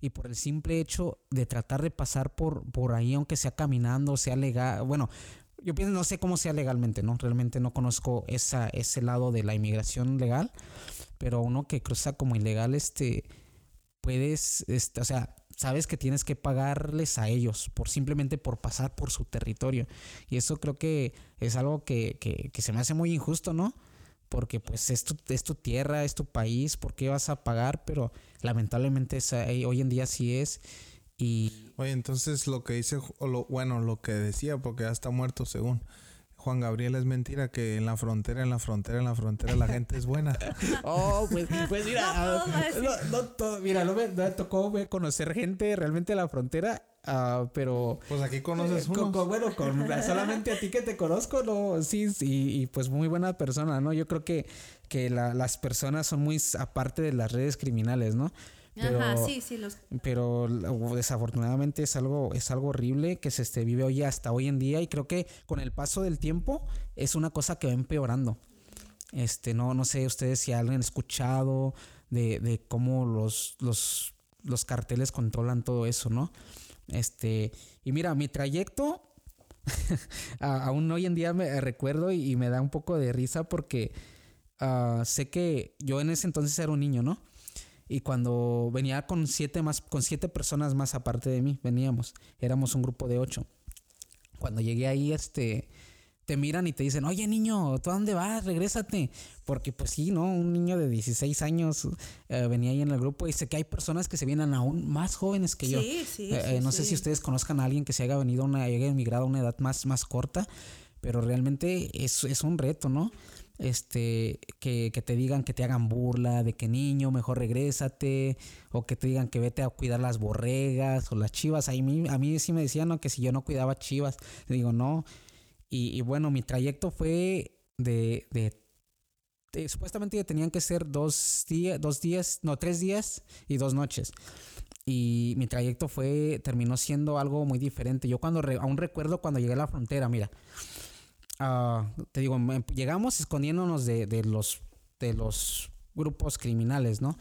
Y por el simple hecho de tratar de pasar por, por ahí, aunque sea caminando, sea legal, bueno, yo pienso, no sé cómo sea legalmente, ¿no? Realmente no conozco esa, ese lado de la inmigración legal, pero uno que cruza como ilegal, este, puedes, este, o sea, sabes que tienes que pagarles a ellos por simplemente por pasar por su territorio. Y eso creo que es algo que, que, que se me hace muy injusto, ¿no? Porque pues es tu, es tu tierra, es tu país, ¿por qué vas a pagar? Pero lamentablemente es, hoy en día sí es. Y... Oye, entonces lo que dice, o lo, bueno, lo que decía, porque ya está muerto según Juan Gabriel es mentira que en la frontera, en la frontera, en la frontera la gente es buena. oh, pues, pues mira, no, todo, mira, no me, tocó conocer gente realmente en la frontera, uh, pero... Pues aquí conoces uno. bueno, con, solamente a ti que te conozco, no, sí, sí, y pues muy buena persona, ¿no? Yo creo que, que la, las personas son muy aparte de las redes criminales, ¿no? Pero, Ajá, sí, sí, los... pero desafortunadamente es algo, es algo horrible que se este, vive hoy hasta hoy en día y creo que con el paso del tiempo es una cosa que va empeorando. Este, no, no sé ustedes si han escuchado de, de cómo los, los, los carteles controlan todo eso, ¿no? Este, y mira, mi trayecto aún hoy en día me recuerdo y, me da un poco de risa porque uh, sé que yo en ese entonces era un niño, ¿no? Y cuando venía con siete más, con siete personas más aparte de mí, veníamos. Éramos un grupo de ocho. Cuando llegué ahí, este, te miran y te dicen, oye niño, ¿tú a dónde vas? Regrésate. Porque pues sí, ¿no? Un niño de 16 años eh, venía ahí en el grupo y sé que hay personas que se vienen aún más jóvenes que yo. Sí, sí, eh, no sé si ustedes conozcan a alguien que se haya venido, una, haya emigrado a una edad más, más corta, pero realmente es, es un reto, ¿no? Este, que, que, te digan que te hagan burla, de que niño, mejor regrésate, o que te digan que vete a cuidar las borregas o las chivas. A mí, a mí sí me decían ¿no? que si yo no cuidaba chivas, digo no. Y, bueno, mi trayecto fue de, de, supuestamente tenían que ser dos días, dos días, no, tres días y dos noches. Y mi trayecto fue, terminó siendo algo muy diferente. Yo cuando, aún recuerdo cuando llegué a la frontera, mira, Ah, te digo, llegamos escondiéndonos de, de, los, de los grupos criminales, ¿no?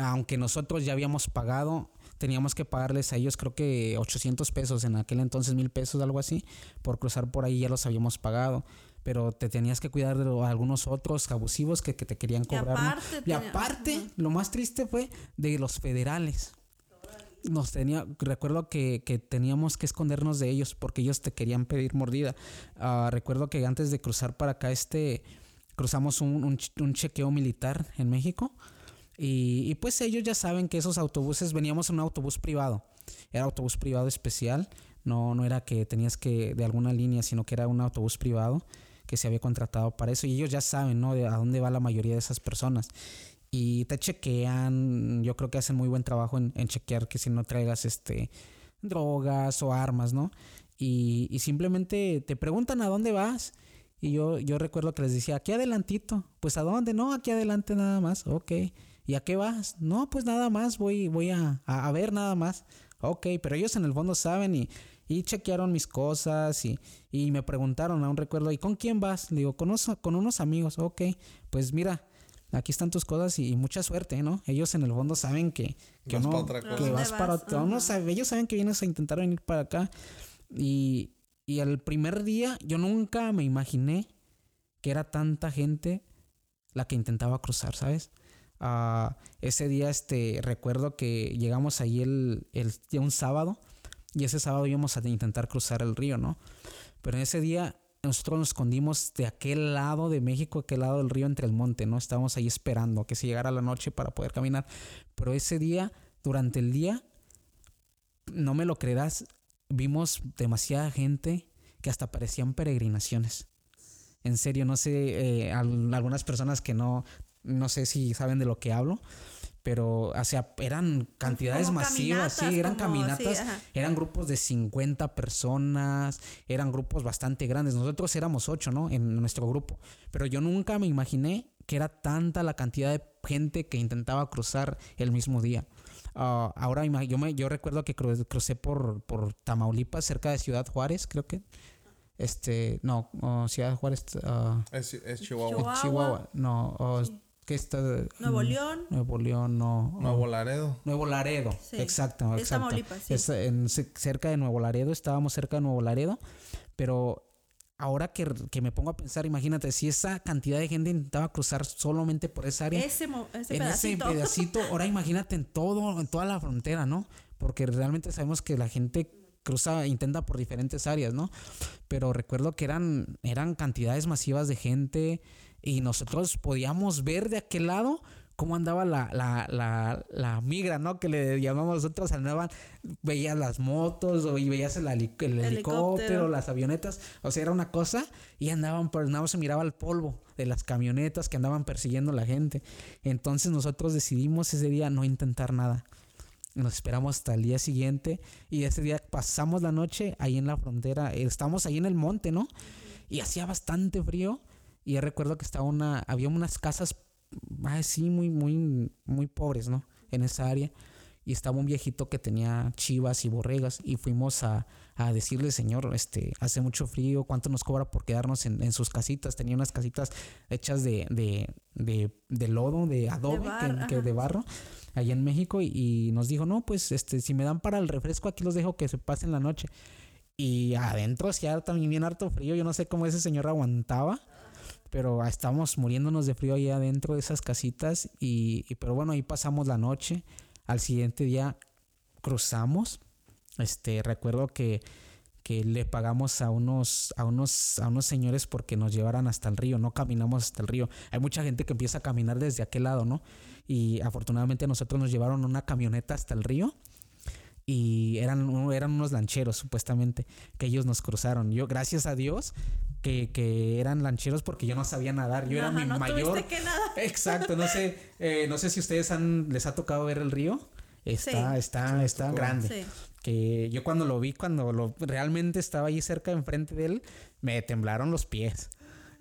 Aunque nosotros ya habíamos pagado, teníamos que pagarles a ellos creo que 800 pesos, en aquel entonces mil pesos, algo así, por cruzar por ahí ya los habíamos pagado. Pero te tenías que cuidar de algunos otros abusivos que, que te querían cobrar. Y aparte, lo más triste fue de los federales nos tenía, recuerdo que, que, teníamos que escondernos de ellos porque ellos te querían pedir mordida. Uh, recuerdo que antes de cruzar para acá, este, cruzamos un, un, chequeo militar en México y, y, pues ellos ya saben que esos autobuses, veníamos en un autobús privado, era autobús privado especial, no, no era que tenías que de alguna línea, sino que era un autobús privado que se había contratado para eso y ellos ya saben, ¿no? De a dónde va la mayoría de esas personas y te chequean. Yo creo que hacen muy buen trabajo en, chequear que si no traigas este drogas o armas, ¿no? Y, y, simplemente te preguntan a dónde vas. Y yo, yo recuerdo que les decía, aquí adelantito. Pues a dónde? No, aquí adelante nada más. Ok. ¿Y a qué vas? No, pues nada más, voy, voy a, a, ver nada más. Ok, pero ellos en el fondo saben y, y chequearon mis cosas y, y, me preguntaron, aún recuerdo, ¿y con quién vas? Le digo, con, con unos amigos. Ok, pues mira, aquí están tus cosas y, mucha suerte, ¿no? Ellos en el fondo saben que, que, vas para otra que vas para ellos saben que vienes a intentar venir para acá. Y, y el primer día yo nunca me imaginé que era tanta gente la que intentaba cruzar, ¿sabes? Uh, ese día este, recuerdo que llegamos ahí el, el un sábado y ese sábado íbamos a intentar cruzar el río, ¿no? Pero en ese día nosotros nos escondimos de aquel lado de México, aquel lado del río entre el monte, ¿no? Estábamos ahí esperando que se llegara la noche para poder caminar. Pero ese día, durante el día, no me lo creerás, vimos demasiada gente que hasta parecían peregrinaciones. En serio, no sé, eh, algunas personas que no, no sé si saben de lo que hablo, pero o sea, eran cantidades masivas, sí, eran caminatas, eran grupos de 50 personas, eran grupos bastante grandes. Nosotros éramos ocho, ¿no? En nuestro grupo, pero yo nunca me imaginé que era tanta la cantidad de gente que intentaba cruzar el mismo día. Ah, ahora yo, me, yo recuerdo que crucé por, por Tamaulipas, cerca de Ciudad Juárez, creo que. Este, no, Ciudad Juárez. Uh, es, Chihuahua. Chihuahua. No, que está Nuevo mm, León. Nuevo León, no. Nuevo Laredo. Nuevo Laredo, Sí. exacto, Es exacto. Tamaulipas, sí. Es en- ce- cerca de Nuevo Laredo, estábamos cerca de Nuevo Laredo, pero ahora que, que me pongo a pensar, imagínate, si esa cantidad de gente intentaba cruzar solamente por esa área, Ese, mo- ese en pedacito. ese pedacito, ahora imagínate en todo, en toda la frontera, ¿no? Porque realmente sabemos que la gente cruza, intenta por diferentes áreas, ¿no? Pero recuerdo que eran, eran cantidades masivas de gente y nosotros podíamos ver de aquel lado cómo andaba la, la, la, la migra, ¿no? Que le llamamos nosotros, andaban, veías las motos o y veías el, el helicóptero, Helicóptero. las avionetas, o sea, era una cosa y andaban, pues nada más se miraba el polvo de las camionetas que andaban persiguiendo a la gente. Entonces nosotros decidimos ese día no intentar nada. Nos esperamos hasta el día siguiente y ese día pasamos la noche ahí en la frontera. Eh, Estábamos ahí en el monte, ¿no? Y hacía bastante frío. Y yo recuerdo que estaba una, había unas casas así muy, muy, muy pobres, ¿no? En esa área. Y estaba un viejito que tenía chivas y borregas. Y fuimos a, a decirle, señor, este, hace mucho frío, ¿cuánto nos cobra por quedarnos en, en sus casitas? Tenía unas casitas hechas de, de, de, de lodo, de adobe, que- bar- que, de barro, allá en México. Y, y nos dijo, no, pues este, si me dan para el refresco, aquí los dejo que se pasen la noche. Y adentro hacía también bien harto frío. Yo no sé cómo ese señor aguantaba. Pero estábamos muriéndonos de frío ahí adentro de esas casitas. Y, y- pero bueno, ahí pasamos la noche. Al siguiente día cruzamos. Este, recuerdo que, que le pagamos a unos, a unos, a unos señores porque nos llevaran hasta el río. No caminamos hasta el río. Hay mucha gente que empieza a caminar desde aquel lado, ¿no? Y afortunadamente nosotros nos llevaron una camioneta hasta el río y eran, eran unos lancheros supuestamente que ellos nos cruzaron. Yo, gracias a Dios, que, que eran lancheros porque yo no sabía nadar. Yo era mi no mayor. que nada. Exacto, no sé, eh, no sé si ustedes han, les ha tocado ver el río. Está, Sí. está, está tocó. grande. Sí. Que yo cuando lo vi, cuando lo realmente estaba ahí cerca enfrente de él, me temblaron los pies.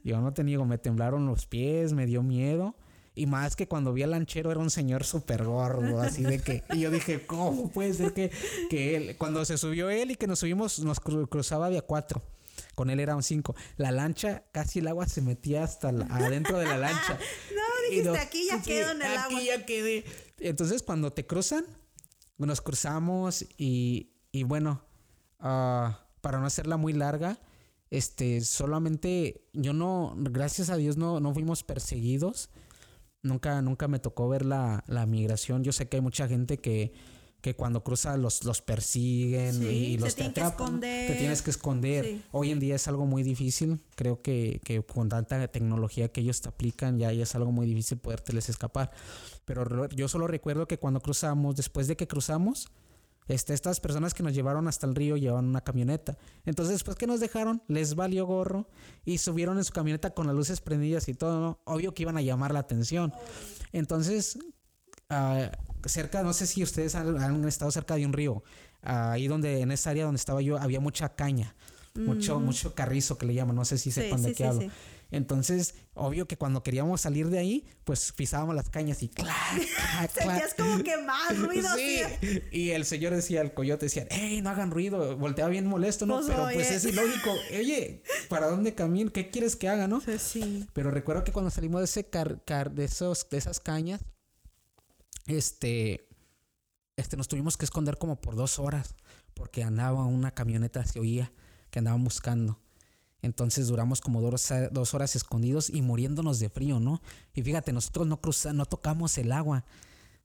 Yo no te niego, me temblaron los pies, me dio miedo. Y más que cuando vi al lanchero era un señor súper gordo, así de que... Y yo dije, ¿cómo puede ser que, que él... Cuando se subió él y que nos subimos, nos cru- cruzaba de a cuatro. Con él era un cinco. La lancha, casi el agua se metía hasta la- adentro de la lancha. No, dijiste, aquí ya sí, quedo en el aquí agua. ya quedé. Entonces, cuando te cruzan, nos cruzamos y, y bueno, ah, para no hacerla muy larga, este, solamente yo no, gracias a Dios no, no fuimos perseguidos. Nunca, nunca me tocó ver la, la migración. Yo sé que hay mucha gente que, que cuando cruza los, los persiguen Sí, y los te atrapan. Te tienes que esconder. Sí. Hoy en día es algo muy difícil. Creo que, que con tanta tecnología que ellos te aplican, ya, ya es algo muy difícil podérteles escapar. Pero yo solo recuerdo que cuando cruzamos, después de que cruzamos, este, estas personas que nos llevaron hasta el río llevaban una camioneta. Entonces, después que nos dejaron, les valió gorro y subieron en su camioneta con las luces prendidas y todo. ¿no? Obvio que iban a llamar la atención. Entonces, ah, cerca, no sé si ustedes han, han estado cerca de un río. Ah, ahí donde, en esa área donde estaba yo, había mucha caña. Mucho, mucho carrizo que le llaman, no sé si Sí, sepan de sí, qué sí, hablo. Entonces, obvio que cuando queríamos salir de ahí, pues pisábamos las cañas y clac, clac, clac. Sentías como que más ruido. Sí. Y el señor decía, el coyote decía, hey, no hagan ruido. Volteaba bien molesto, ¿no? Pues, Pero pues es ilógico. Oye, ¿para dónde camino? ¿Qué quieres que haga, no? Sí, sí. Pero recuerdo que cuando salimos de ese car, car- de esos, de esas cañas, este, este, nos tuvimos que esconder como por dos horas. Porque andaba una camioneta, se oía, que andaban buscando. Entonces duramos como dos, dos horas escondidos y muriéndonos de frío, ¿no? Y fíjate, nosotros no cruzamos, no tocamos el agua.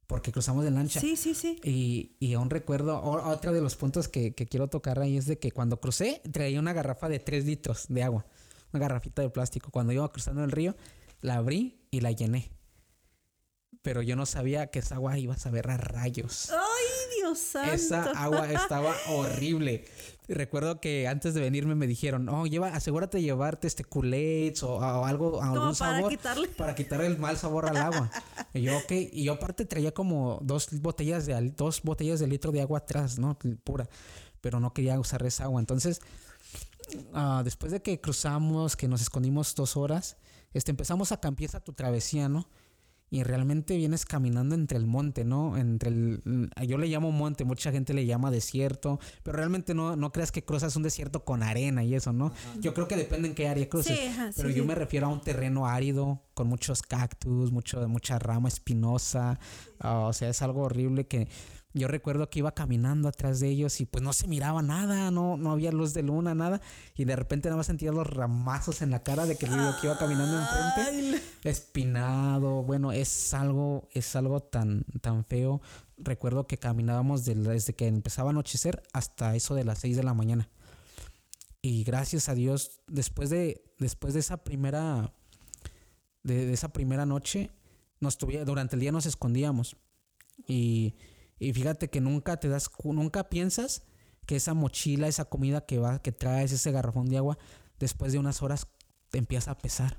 Porque cruzamos de lancha. Sí, sí, sí. Y, y aún recuerdo, otro de los puntos que, que quiero tocar ahí es de que cuando crucé traía una garrafa de 3 litros de agua, una garrafita de plástico. Cuando iba cruzando el río, la abrí y la llené. Pero yo no sabía que esa agua iba a saber a rayos. Ay, Dios santo. Esa agua estaba horrible. Y Recuerdo que antes de venirme me dijeron, oh, lleva, asegúrate de llevarte este Kool-Aid o, o algo, algún para sabor quitarle. para quitarle el mal sabor al agua. Y yo, ok, y yo aparte traía como dos botellas de dos botellas de litro de agua atrás, ¿no? Pura. Pero no quería usar esa agua. Entonces, ah, después de que cruzamos, que nos escondimos dos horas, este, empezamos a empieza tu travesía, ¿no? Y realmente vienes caminando entre el monte, ¿no? Entre el, yo le llamo monte, mucha gente le llama desierto, pero realmente no, no creas que cruzas un desierto con arena y eso, ¿no? Yo creo que depende en qué área cruces, pero yo me refiero a un terreno árido con muchos cactus, mucho, mucha rama espinosa, ah, o sea, es algo horrible que yo recuerdo que iba caminando atrás de ellos y pues no se miraba nada, no, no había luz de luna, nada. Y de repente nada más sentía los ramazos en la cara de que el que iba caminando enfrente. Espinado. Bueno, es algo, es algo tan, tan feo. Recuerdo que caminábamos desde que empezaba a anochecer hasta eso de las 6 de la mañana. Y gracias a Dios, después de, después de esa primera, de, esa primera noche, nos durante el día nos escondíamos. Y y fíjate que nunca te das, nunca piensas que esa mochila, esa comida que va, que traes, ese garrafón de agua, después de unas horas te empieza a pesar.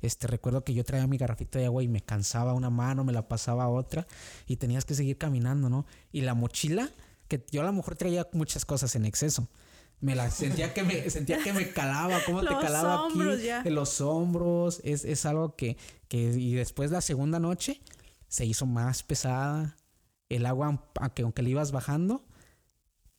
Este, recuerdo que yo traía mi garrafita de agua y me cansaba una mano, me la pasaba a otra y tenías que seguir caminando, ¿no? Y la mochila, que yo a lo mejor traía muchas cosas en exceso. Me la sentía que me sentía que me calaba, cómo te calaba aquí en los hombros, es, es algo que, que y después la segunda noche se hizo más pesada, el agua, aunque, aunque le ibas bajando,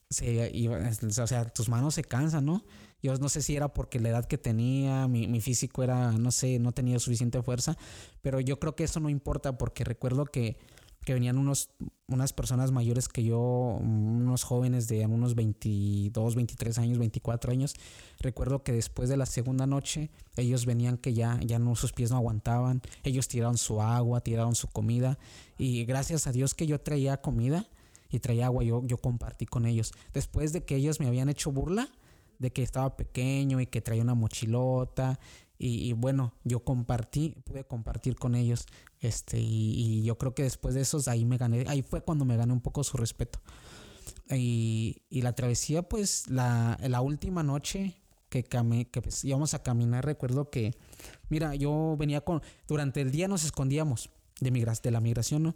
se iba, o sea, tus manos se cansan, ¿no? Yo no sé si era porque la edad que tenía, mi, mi, físico era, no sé, no tenía suficiente fuerza, pero yo creo que eso no importa porque recuerdo que, que venían unos, unas personas mayores que yo, unos jóvenes de unos 22, 23 años, 24 años. Recuerdo que después de la segunda noche, ellos venían que ya, ya no, sus pies no aguantaban, ellos tiraron su agua, tiraron su comida y gracias a Dios que yo traía comida y traía agua, yo, yo compartí con ellos. Después de que ellos me habían hecho burla de que estaba pequeño y que traía una mochilota y, bueno, yo compartí, pude compartir con ellos, este, y, yo creo que después de esos ahí me gané, ahí fue cuando me gané un poco su respeto. Y, y la travesía, pues la, la última noche que, que pues, íbamos a caminar, recuerdo que, mira, yo venía con, durante el día nos escondíamos de, migras, de la migración, ¿no?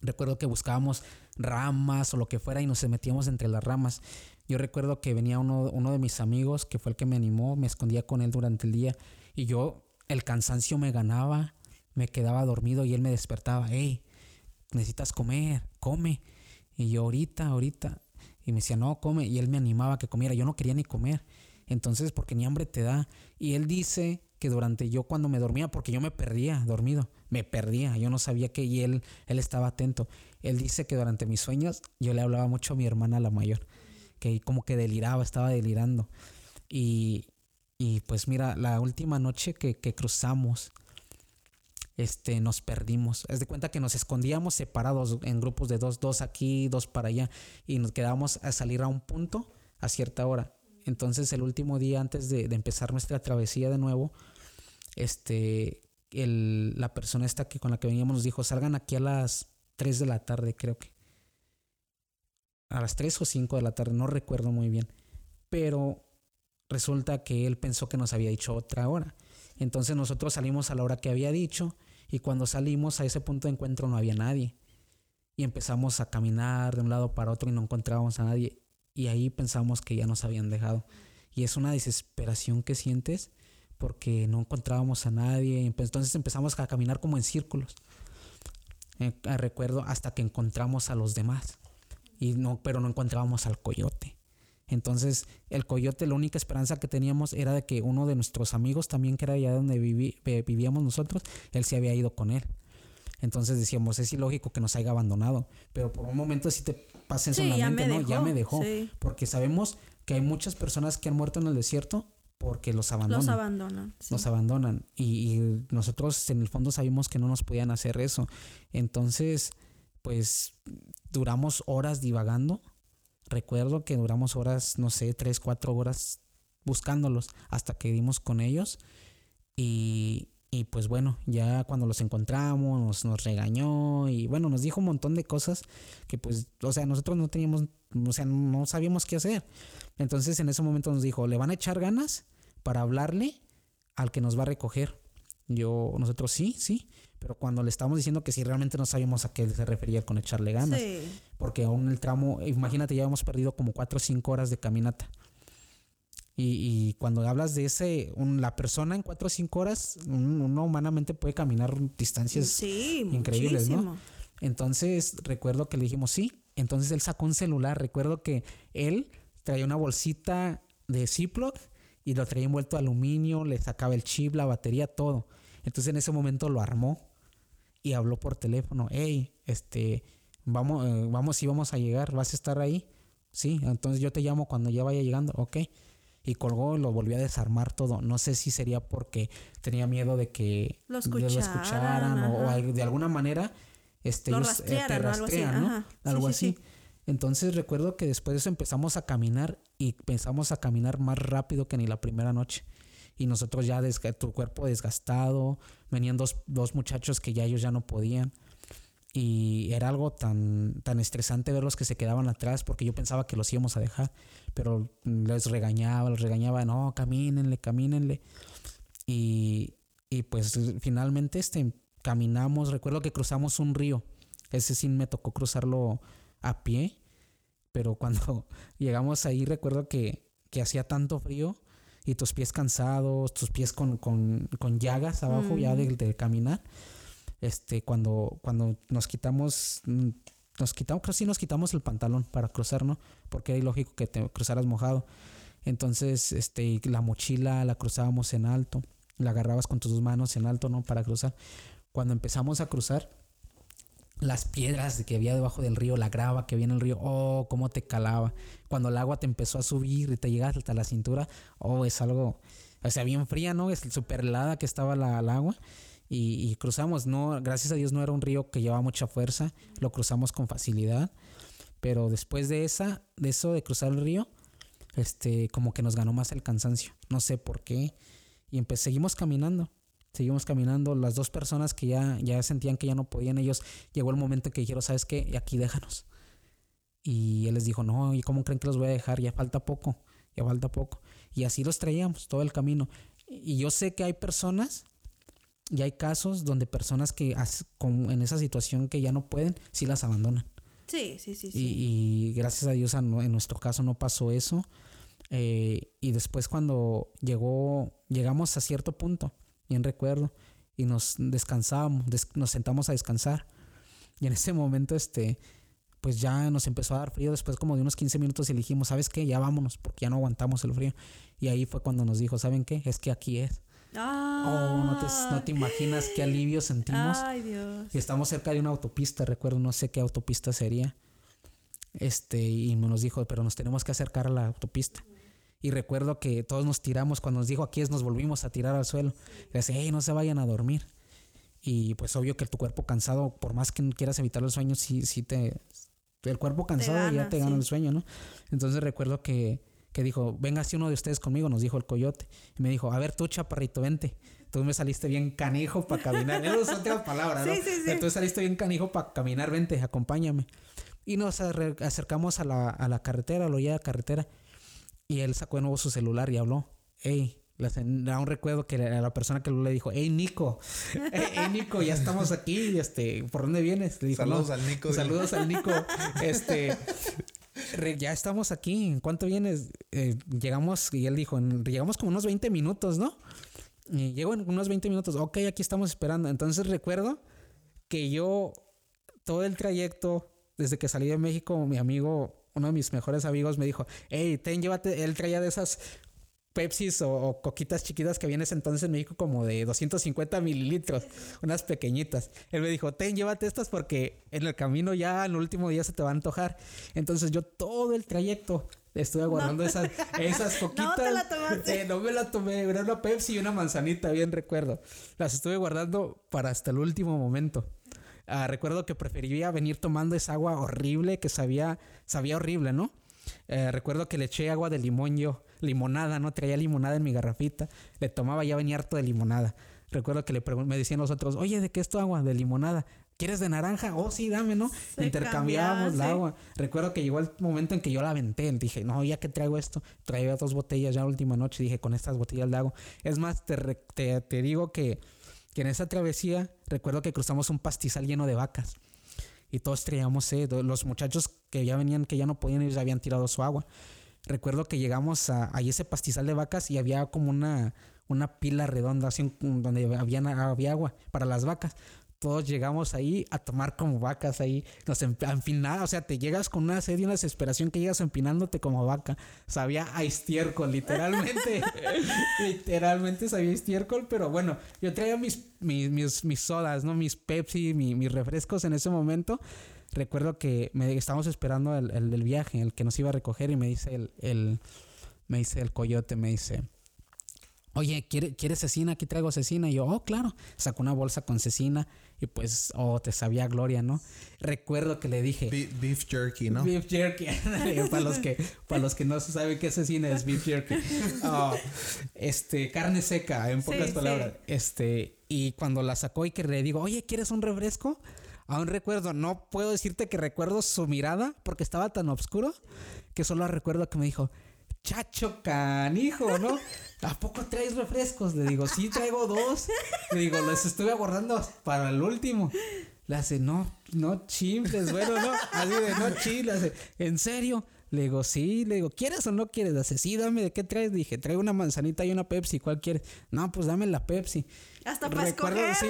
Recuerdo que buscábamos ramas o lo que fuera y nos metíamos entre las ramas. Yo recuerdo que venía uno, de mis amigos, que fue el que me animó, me escondía con él durante el día y yo, el cansancio me ganaba, me quedaba dormido y él me despertaba, hey, necesitas comer, come. Y yo ahorita, ahorita. Y me decía, no, come. Y él me animaba a que comiera. Yo no quería ni comer. Entonces, porque ni hambre te da. Y él dice que durante yo cuando me dormía, porque yo me perdía dormido, me perdía, yo no sabía que y él, él estaba atento. Él dice que durante mis sueños yo le hablaba mucho a mi hermana la mayor, que como que deliraba, estaba delirando. Y, y pues mira, la última noche que, que cruzamos, este, nos perdimos. Es de cuenta que nos escondíamos separados en grupos de dos, dos aquí, dos para allá, y nos quedábamos a salir a un punto a cierta hora. Entonces el último día antes de, empezar nuestra travesía de nuevo, este, el, la persona esta que con la que veníamos nos dijo, salgan aquí a las 3 de la tarde, creo que. A las 3 o 5 de la tarde, no recuerdo muy bien. Pero resulta que él pensó que nos había dicho otra hora. Entonces nosotros salimos a la hora que había dicho y cuando salimos a ese punto de encuentro no había nadie. Y empezamos a caminar de un lado para otro y no encontrábamos a nadie y ahí pensamos que ya nos habían dejado. Y es una desesperación que sientes porque no encontrábamos a nadie. Entonces empezamos a caminar como en círculos. Eh, recuerdo hasta que encontramos a los demás. Y no, pero no encontrábamos al coyote. Entonces, el coyote, la única esperanza que teníamos era de que uno de nuestros amigos, también que era allá donde vivíamos nosotros, él se había ido con él. Entonces decíamos, es ilógico que nos haya abandonado. Pero por un momento sí te pasa eso en la mente, ¿no? ya me dejó. Porque sabemos que hay muchas personas que han muerto en el desierto porque los abandonan. Los abandonan. Los abandonan. Y, nosotros en el fondo sabíamos que no nos podían hacer eso. Entonces, pues duramos horas divagando. Recuerdo que duramos horas, no sé, tres, cuatro horas buscándolos hasta que dimos con ellos. Y, y pues bueno, ya cuando los encontramos, nos, regañó y bueno, nos dijo un montón de cosas que pues, o sea, nosotros no teníamos, o sea, no sabíamos qué hacer. Entonces en ese momento nos dijo, le van a echar ganas para hablarle al que nos va a recoger. Yo, nosotros sí, sí, pero cuando le estábamos diciendo que sí, realmente no sabíamos a qué se refería con echarle ganas. Porque aún el tramo, imagínate, ya hemos perdido como cuatro o cinco horas de caminata. Y, cuando hablas de ese, la persona en cuatro o cinco horas, uno humanamente puede caminar distancias increíbles, ¿no? Entonces recuerdo que le dijimos sí. Entonces él sacó un celular. Recuerdo que él traía una bolsita de Ziploc y lo traía envuelto de aluminio, le sacaba el chip, la batería, todo. Entonces en ese momento lo armó y habló por teléfono. Hey, este, vamos, eh, vamos y vamos a llegar, ¿vas a estar ahí? Sí, entonces yo te llamo cuando ya vaya llegando, ok. Y colgó y lo volvió a desarmar todo. No sé si sería porque tenía miedo de que lo escucharan, o, de alguna manera este, lo ellos eh, te rastrean, ¿no? Algo así. Entonces recuerdo que después de eso empezamos a caminar y pensamos a caminar más rápido que ni la primera noche. Y nosotros ya, tu cuerpo desgastado, venían dos, dos muchachos que ya ellos ya no podían. Y era algo tan, tan estresante verlos que se quedaban atrás porque yo pensaba que los íbamos a dejar. Pero les regañaba, les regañaba, no, camínenle, camínenle. Y, y pues finalmente este, caminamos, recuerdo que cruzamos un río. Ese sí me tocó cruzarlo a pie. Pero cuando llegamos ahí recuerdo que, que hacía tanto frío y tus pies cansados, tus pies con, con, con llagas abajo ya de, de caminar este, cuando, cuando nos quitamos, mm, nos quitamos, creo que sí nos quitamos el pantalón para cruzar, ¿no? Porque era ilógico que te cruzaras mojado. Entonces, este, la mochila la cruzábamos en alto, la agarrabas con tus dos manos en alto, ¿no? Para cruzar. Cuando empezamos a cruzar, las piedras que había debajo del río, la grava que había en el río, oh, cómo te calaba. Cuando el agua te empezó a subir y te llegas hasta la cintura, oh, es algo, o sea, bien fría, ¿no? Es súper helada que estaba el agua y, cruzamos. No, gracias a Dios no era un río que llevaba mucha fuerza, lo cruzamos con facilidad. Pero después de esa, de eso de cruzar el río, este, como que nos ganó más el cansancio. No sé por qué. Y seguimos caminando. Seguimos caminando. Las dos personas que ya, ya sentían que ya no podían, ellos llegó el momento que dijeron, ¿sabes qué? Aquí déjanos. Y él les dijo, no, ¿y cómo creen que los voy a dejar? Ya falta poco, ya falta poco. Y así los traíamos todo el camino. Y yo sé que hay personas y hay casos donde personas que en esa situación que ya no pueden, sí las abandonan. Sí, sí, sí. Y, gracias a Dios en nuestro caso no pasó eso. Eh, y después cuando llegó, llegamos a cierto punto, bien recuerdo, y nos descansábamos, nos sentamos a descansar. Y en ese momento, este, pues ya nos empezó a dar frío después como de unos 15 minutos y dijimos, ¿sabes qué? Ya vámonos porque ya no aguantamos el frío. Y ahí fue cuando nos dijo, ¿saben qué? Es que aquí es. Oh, no te, no te imaginas qué alivio sentimos. Ay, Dios. Y estamos cerca de una autopista, recuerdo, no sé qué autopista sería. Este, y nos dijo, pero nos tenemos que acercar a la autopista. Y recuerdo que todos nos tiramos, cuando nos dijo aquí es, nos volvimos a tirar al suelo. Y dice, hey, no se vayan a dormir. Y pues obvio que tu cuerpo cansado, por más que quieras evitar el sueño, sí, sí te... El cuerpo cansado ya te gana el sueño, ¿no? Entonces recuerdo que que dijo, venga si uno de ustedes conmigo, nos dijo el coyote. Y me dijo, a ver tú, chaparrito, vente. Tú me saliste bien canijo para caminar. Esas son últimas palabras, ¿no? Sí, sí, sí. Tú saliste bien canijo para caminar, vente, acompáñame. Y nos acercamos a la, a la carretera, a la orilla de la carretera. Y él sacó de nuevo su celular y habló. Ey, da un recuerdo que a la persona que le dijo, hey Nico, hey, Nico, ya estamos aquí, este, ¿por dónde vienes? Le dijo, saludos al Nico. Saludos al Nico. Este, ya estamos aquí. ¿En cuánto vienes? Eh, llegamos, y él dijo, llegamos como unos 20 minutos, ¿no? Y llego en unos 20 minutos. Ok, aquí estamos esperando. Entonces recuerdo que yo, todo el trayecto, desde que salí de México, mi amigo, uno de mis mejores amigos me dijo, hey, ten, llévate, él traía de esas Pepsis o, coquitas chiquitas que vienes entonces en México como de 250 mililitros, unas pequeñitas. Él me dijo, ten, llévate estas porque en el camino ya en el último día se te va a antojar. Entonces yo todo el trayecto estuve guardando esas, esas coquitas. no la tomaste. Eh, no me la tomé, era una Pepsi y una manzanita, bien recuerdo. Las estuve guardando para hasta el último momento. Ah, recuerdo que prefería venir tomando esa agua horrible que sabía, sabía horrible, ¿no? Eh, recuerdo que le eché agua de limón yo limonada, ¿no? Traía limonada en mi garrafita, le tomaba, ya venía harto de limonada. Recuerdo que le me decían los otros, oye, ¿de qué es tu agua? De limonada. ¿Quieres de naranja? Oh, sí, dame, ¿no? Intercambiábamos el agua. Recuerdo que llegó el momento en que yo la aventé. Dije, no, ya que traigo esto, traía dos botellas ya la última noche. Dije, con estas botellas de agua. Es más, te, te, digo que, en esa travesía, recuerdo que cruzamos un pastizal lleno de vacas. Y todos traíamos. Los muchachos que ya venían, que ya no podían ir, habían tirado su agua. recuerdo que llegamos a, a ese pastizal de vacas y había como una, una pila redonda así, donde había, había agua para las vacas todos llegamos ahí a tomar como vacas ahí, nos empinamos, o sea, te llegas con una sed y una desesperación que llegas empinándote como vaca. Sabía a estiércol, literalmente. literalmente sabía estiércol, pero bueno, yo traía mis, mis, mis, sodas, ¿no? Mis Pepsi, mis refrescos en ese momento. Recuerdo que me estábamos esperando el, el, viaje, el que nos iba a recoger y me dice el, el, me dice el coyote, me dice, oye, ¿quieres cecina? Aquí traigo cecina. Y yo, oh, claro. Sacó una bolsa con cecina y pues, oh, te sabía gloria, ¿no? Recuerdo que le dije... Beef, jerky, ¿no? Beef jerky. para, los que, para los que no saben qué cecina es beef jerky. Oh, este, carne seca, en pocas palabras. Este, y cuando la sacó y que le digo, oye, ¿quieres un refresco? Aún recuerdo, no puedo decirte que recuerdo su mirada porque estaba tan oscuro que solo recuerdo que me dijo, chacho canijo, ¿no? ¿A poco traes refrescos? Le digo, sí, traigo dos. Le digo, los estuve aguardando para el último. Le hace, no, no chimples, bueno, no, así de no chiles, ¿en serio? Le digo, sí, le digo, ¿quieres o no quieres? Hace, sí, dame, ¿de qué traes? Dije, traigo una manzanita y una Pepsi, ¿cuál quieres? No, pues dame la Pepsi. Hasta para recuerdo, sí,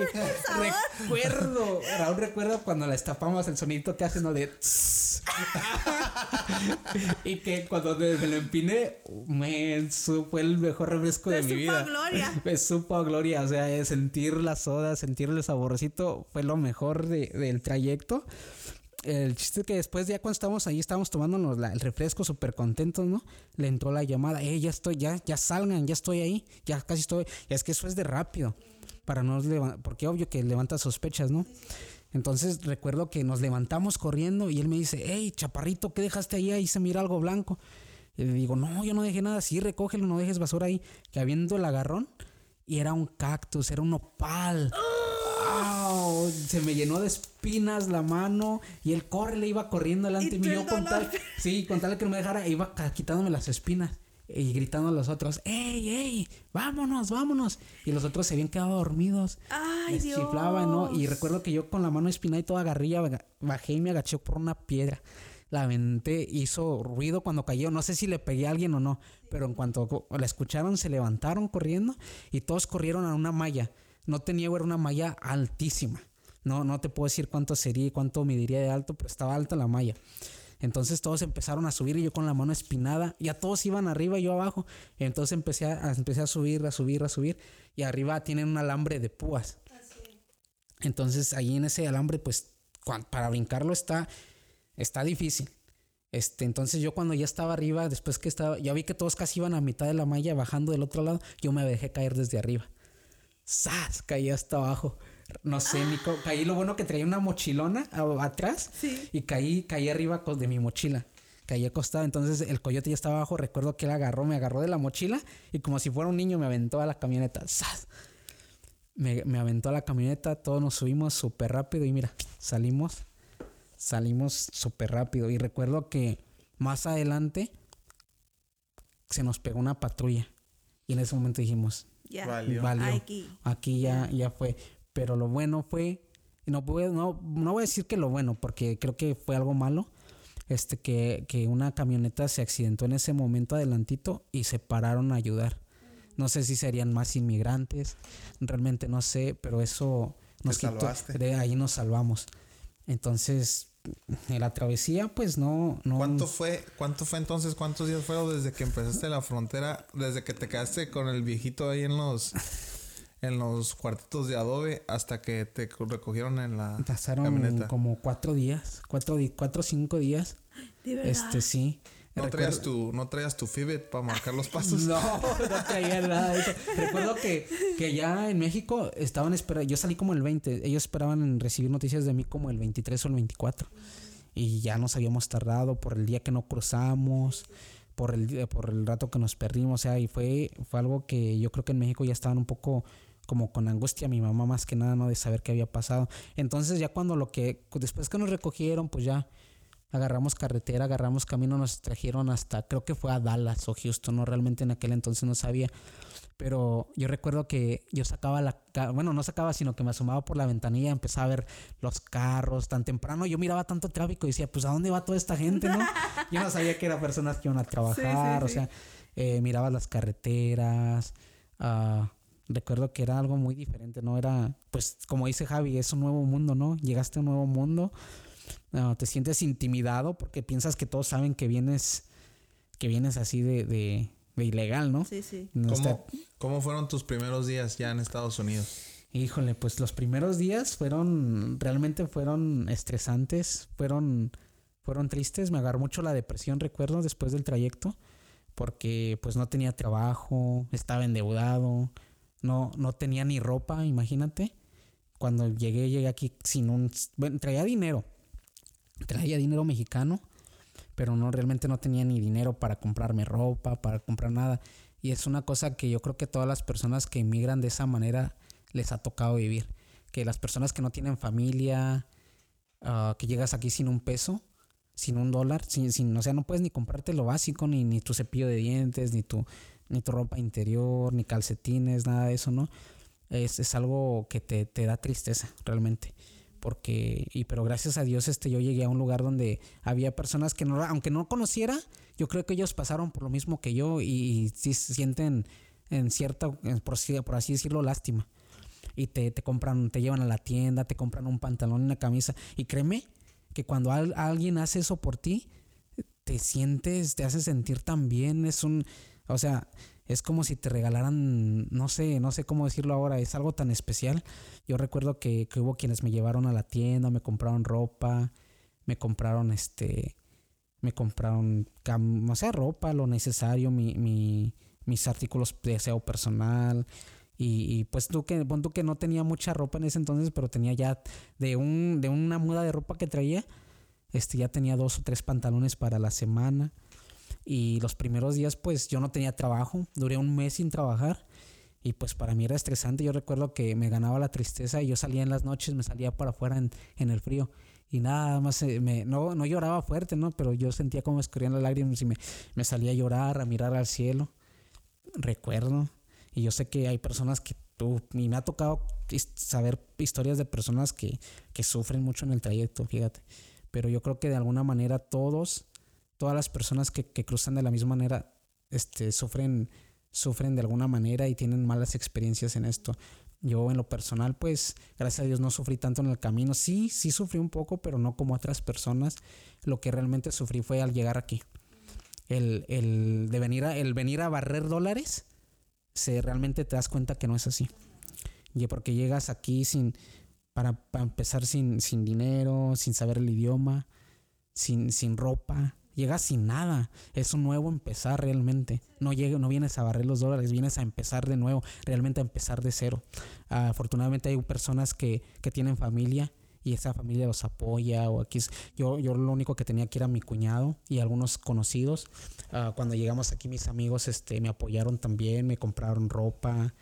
recuerdo, Raúl recuerdo cuando la estapamos el sonito que hace no de y que cuando me, lo empiné me fue el mejor refresco de mi vida. Gloria. Me supo gloria, o sea, sentir la soda, sentir el saborcito fue lo mejor del trayecto el chiste es que después ya cuando estábamos ahí, estábamos tomándonos el refresco súper contentos, ¿no? Le entró la llamada, eh, ya estoy, ya, ya salgan, ya estoy ahí, ya casi estoy. Y es que eso es de rápido para no porque obvio que levanta sospechas, ¿no? Entonces recuerdo que nos levantamos corriendo y él me dice, hey, chaparrito, ¿qué dejaste ahí? Ahí se mira algo blanco. Y le digo, no, yo no dejé nada, sí, recógelo, no dejes basura ahí. Que habiendo el agarrón, y era un cactus, era un opal. Se me llenó de espinas la mano y él corre, le iba corriendo delante mío. Con tal, sí, con tal que no me dejara, iba quitándome las espinas y gritando a los otros, ¡Ey, ey! ¡Vámonos, vámonos! Y los otros se habían quedado dormidos. ¡Ay, Dios! ¿no? Y recuerdo que yo con la mano espinada y toda garrilla bajé y me agaché por una piedra. La aventé, hizo ruido cuando cayó. No sé si le pegué a alguien o no, pero en cuanto la escucharon, se levantaron corriendo y todos corrieron a una malla. No tenía, una malla altísima. No, no te puedo decir cuánto sería, cuánto mediría de alto, pero estaba alta la malla. Entonces todos empezaron a subir y yo con la mano espinada. Ya todos iban arriba y yo abajo. Entonces empecé a, empecé a subir, a subir, a subir. Y arriba tienen un alambre de púas. Entonces ahí en ese alambre, pues para brincarlo está, está difícil. Este, entonces yo cuando ya estaba arriba, después que estaba, ya vi que todos casi iban a mitad de la malla bajando del otro lado, yo me dejé caer desde arriba. ¡Sas! Caí hasta abajo no sé, Nico, caí lo bueno que traía una mochilona atrás y caí, caí arriba de mi mochila. Caí acostado, entonces el coyote ya estaba abajo, recuerdo que él agarró, me agarró de la mochila y como si fuera un niño me aventó a la camioneta. Me, me aventó a la camioneta, todos nos subimos súper rápido y mira, salimos, salimos súper rápido. Y recuerdo que más adelante se nos pegó una patrulla y en ese momento dijimos, ya, valió. Aquí, ya, ya fue. Pero lo bueno fue, no, no, no voy a decir que lo bueno, porque creo que fue algo malo, este, que, que una camioneta se accidentó en ese momento adelantito y se pararon a ayudar. No sé si serían más inmigrantes, realmente no sé, pero eso nos quitó, de ahí nos salvamos. Entonces, en la travesía, pues no, no. ¿Cuánto fue, cuánto fue entonces? ¿Cuántos días fueron desde que empezaste la frontera? Desde que te quedaste con el viejito ahí en los en los cuartitos de adobe hasta que te recogieron en la Pasaron como cuatro días, cuatro, cuatro o cinco días. Este sí. ¿No traías, tu, ¿No traías tu Fitbit para marcar los pasos? no, no traía nada de eso. Recuerdo que, que ya en México estaban esperando. Yo salí como el 20. Ellos esperaban recibir noticias de mí como el 23 o el 24. Y ya nos habíamos tardado por el día que no cruzamos, por el, por el rato que nos perdimos. O sea, y fue, fue algo que yo creo que en México ya estaban un poco como con angustia mi mamá más que nada, ¿no? De saber qué había pasado. Entonces ya cuando lo que, después que nos recogieron, pues ya, agarramos carretera, agarramos camino, nos trajeron hasta, creo que fue a Dallas o Houston, no realmente en aquel entonces no sabía. Pero yo recuerdo que yo sacaba la, bueno, no sacaba, sino que me asomaba por la ventanilla, empezaba a ver los carros tan temprano. Yo miraba tanto tráfico y decía, pues ¿a dónde va toda esta gente, no? Yo no sabía que eran personas que iban a trabajar, o sea, eh, miraba las carreteras. Uh, recuerdo que era algo muy diferente, ¿no? Era, pues, como dice Javi, es un nuevo mundo, ¿no? Llegaste a un nuevo mundo, uh, te sientes intimidado porque piensas que todos saben que vienes, que vienes así de, de, de ilegal, ¿no? Sí, sí. No ¿Cómo, está- ¿Cómo fueron tus primeros días ya en Estados Unidos? Híjole, pues los primeros días fueron, realmente fueron estresantes, fueron, fueron tristes, me agarró mucho la depresión, recuerdo, después del trayecto, porque pues no tenía trabajo, estaba endeudado, no, no tenía ni ropa, imagínate. Cuando llegué, llegué aquí sin un, bueno, traía dinero, traía dinero mexicano, pero no, realmente no tenía ni dinero para comprarme ropa, para comprar nada. Y es una cosa que yo creo que todas las personas que emigran de esa manera les ha tocado vivir. Que las personas que no tienen familia, ah, que llegas aquí sin un peso, sin un dólar, sin, sin, o sea, no puedes ni comprarte lo básico, ni, ni tu cepillo de dientes, ni tu, ni tu ropa interior, ni calcetines, nada de eso, ¿no? Es, es algo que te, te da tristeza, realmente. Porque, y pero gracias a Dios, este, yo llegué a un lugar donde había personas que no, aunque no conociera, yo creo que ellos pasaron por lo mismo que yo y, sí sienten en cierta, por, por así decirlo, lástima. Y te, te compran, te llevan a la tienda, te compran un pantalón y una camisa. Y créeme que cuando al- alguien hace eso por ti, te sientes, te hace sentir tan bien. Es un, o sea, es como si te regalaran, no sé, no sé cómo decirlo ahora, es algo tan especial. Yo recuerdo que, que hubo quienes me llevaron a la tienda, me compraron ropa, me compraron este, me compraron, ropa, lo necesario, mi, mi- mis artículos de aseo personal. Y, y, pues tú que, pon tú que no tenía mucha ropa en ese entonces, pero tenía ya de un, de una muda de ropa que traía, este ya tenía dos o tres pantalones para la semana. Y los primeros días, pues yo no tenía trabajo, duré un mes sin trabajar. Y pues para mí era estresante. Yo recuerdo que me ganaba la tristeza y yo salía en las noches, me salía para afuera en, el frío. Y nada más, eh, no, no lloraba fuerte, ¿no? Pero yo sentía como escurrían las lágrimas y me, me salía a llorar, a mirar al cielo. Recuerdo. Y yo sé que hay personas que tú, y me ha tocado saber historias de personas que, que sufren mucho en el trayecto, fíjate. Pero yo creo que de alguna manera todos, todas las personas que, que cruzan de la misma manera, este, sufren, sufren de alguna manera y tienen malas experiencias en esto. Yo en lo personal, pues, gracias a Dios no sufrí tanto en el camino. Sí, sí sufrí un poco, pero no como otras personas. Lo que realmente sufrí fue al llegar aquí. El, el de venir a, el venir a barrer dólares, se realmente te das cuenta que no es así. Y porque llegas aquí sin, para, para empezar sin, sin dinero, sin saber el idioma, sin, sin ropa. Llegas sin nada. Es un nuevo empezar realmente. No, llega, no vienes a barrer los dólares, vienes a empezar de nuevo, realmente a empezar de cero. Ah, afortunadamente hay personas que, que tienen familia y esa familia los apoya. O aquí es- yo, yo lo único que tenía aquí era mi cuñado y algunos conocidos. Ah, cuando llegamos aquí mis amigos este, me apoyaron también, me compraron ropa,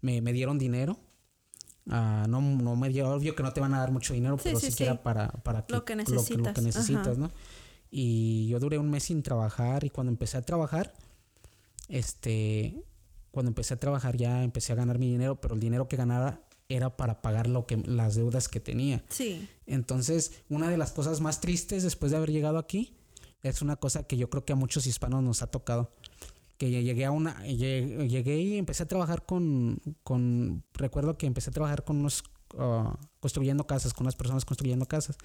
me, me dieron dinero. Ah, no, no me dio, obvio que no te van a dar mucho dinero, Sí, pero sí, siquiera sí. para, para Lo que lo necesitas, que necesitas. ¿no? Y yo duré un mes sin trabajar y cuando empecé a trabajar, este, cuando empecé a trabajar ya empecé a ganar mi dinero, pero el dinero que ganaba era para pagar lo que las deudas que tenía. Sí. Entonces, una de las cosas más tristes después de haber llegado aquí es una cosa que yo creo que a muchos hispanos nos ha tocado. Que llegué a una. Llegué, llegué y empecé a trabajar con. con recuerdo que empecé a trabajar con unos. ah, construyendo casas, con unas personas construyendo casas.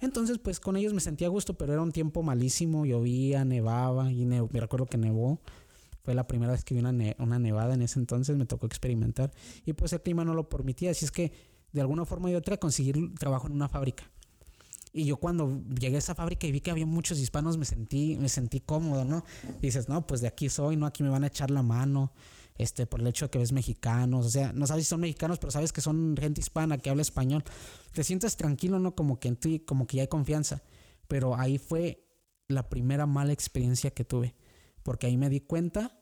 Entonces, pues con ellos me sentía a gusto, pero era un tiempo malísimo. Llovía, nevaba. Y ne- me recuerdo que nevó. Fue la primera vez que vi una, ne- una nevada en ese entonces. Me tocó experimentar. Y pues el clima no lo permitía. Así es que de alguna forma u otra conseguir trabajo en una fábrica. Y yo cuando llegué a esa fábrica y vi que había muchos hispanos, me sentí, me sentí cómodo, ¿no? dices, no, pues de aquí soy, ¿no? Aquí me van a echar la mano, este, por el hecho de que ves mexicanos, o sea, no sabes si son mexicanos, pero sabes que son gente hispana que habla español. Te sientes tranquilo, ¿no? Como que en ti, como que ya hay confianza. Pero ahí fue la primera mala experiencia que tuve. Porque ahí me di cuenta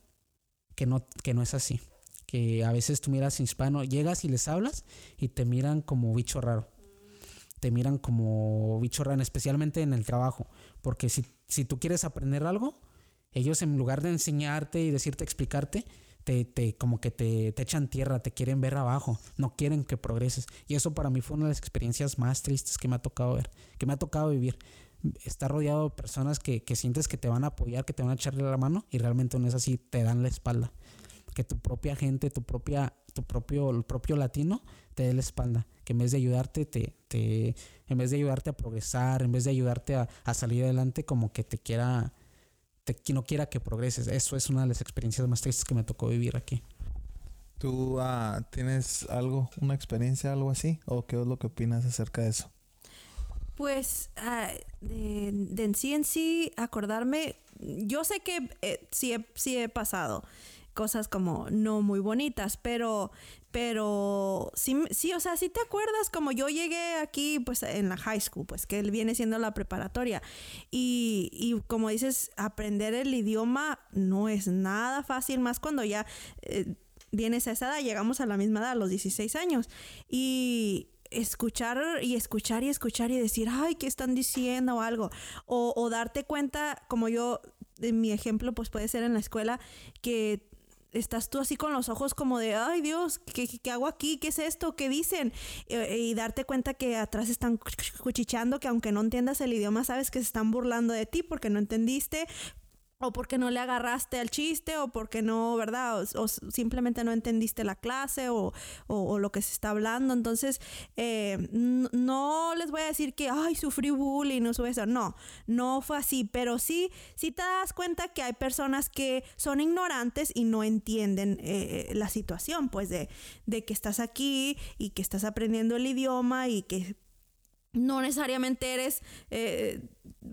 que no, que no es así. Que a veces tú miras hispano, llegas y les hablas y te miran como bicho raro te miran como bicho raro, especialmente en el trabajo. Porque si, si tú quieres aprender algo, ellos en lugar de enseñarte y decirte, explicarte, te, te, como que te, te, echan tierra, te quieren ver abajo, no quieren que progreses. Y eso para mí fue una de las experiencias más tristes que me ha tocado ver, que me ha tocado vivir. Estar rodeado de personas que, que sientes que te van a apoyar, que te van a echarle la mano y realmente no es así, te dan la espalda. Que tu propia gente, tu propia, tu propio, el propio latino te dé la espalda. Que en vez de ayudarte, te, te, en vez de ayudarte a progresar, en vez de ayudarte a, a salir adelante, como que te quiera te, no quiera que progreses. Eso es una de las experiencias más tristes que me tocó vivir aquí. ¿Tú uh, tienes algo, una experiencia, algo así? ¿O qué es lo que opinas acerca de eso? Pues uh, de, de, en sí en sí acordarme, yo sé que eh, sí, he, sí he pasado cosas como no muy bonitas, pero pero sí, sí, o sea, sí te acuerdas como yo llegué aquí pues en la high school, pues que él viene siendo la preparatoria. Y, y como dices, aprender el idioma no es nada fácil, más cuando ya eh, vienes a esa edad, llegamos a la misma edad, a los 16 años. Y escuchar y escuchar y escuchar y decir, ay, ¿qué están diciendo o algo? O, o darte cuenta, como yo, en mi ejemplo, pues puede ser en la escuela, que estás tú así con los ojos como de, ay Dios, ¿qué, qué hago aquí? ¿Qué es esto? ¿Qué dicen? Eh, y darte cuenta que atrás están cuchicheando, que aunque no entiendas el idioma, sabes que se están burlando de ti porque no entendiste, o porque no le agarraste al chiste, o porque no, ¿verdad? O, simplemente no entendiste la clase o, o, lo que se está hablando. Entonces, eh, no les voy a decir que, ay, sufrí bullying, no sube eso. No, no fue así, pero sí, sí te das cuenta que hay personas que son ignorantes y no entienden eh, la situación, pues, de, de que estás aquí y que estás aprendiendo el idioma y que no necesariamente eres eh,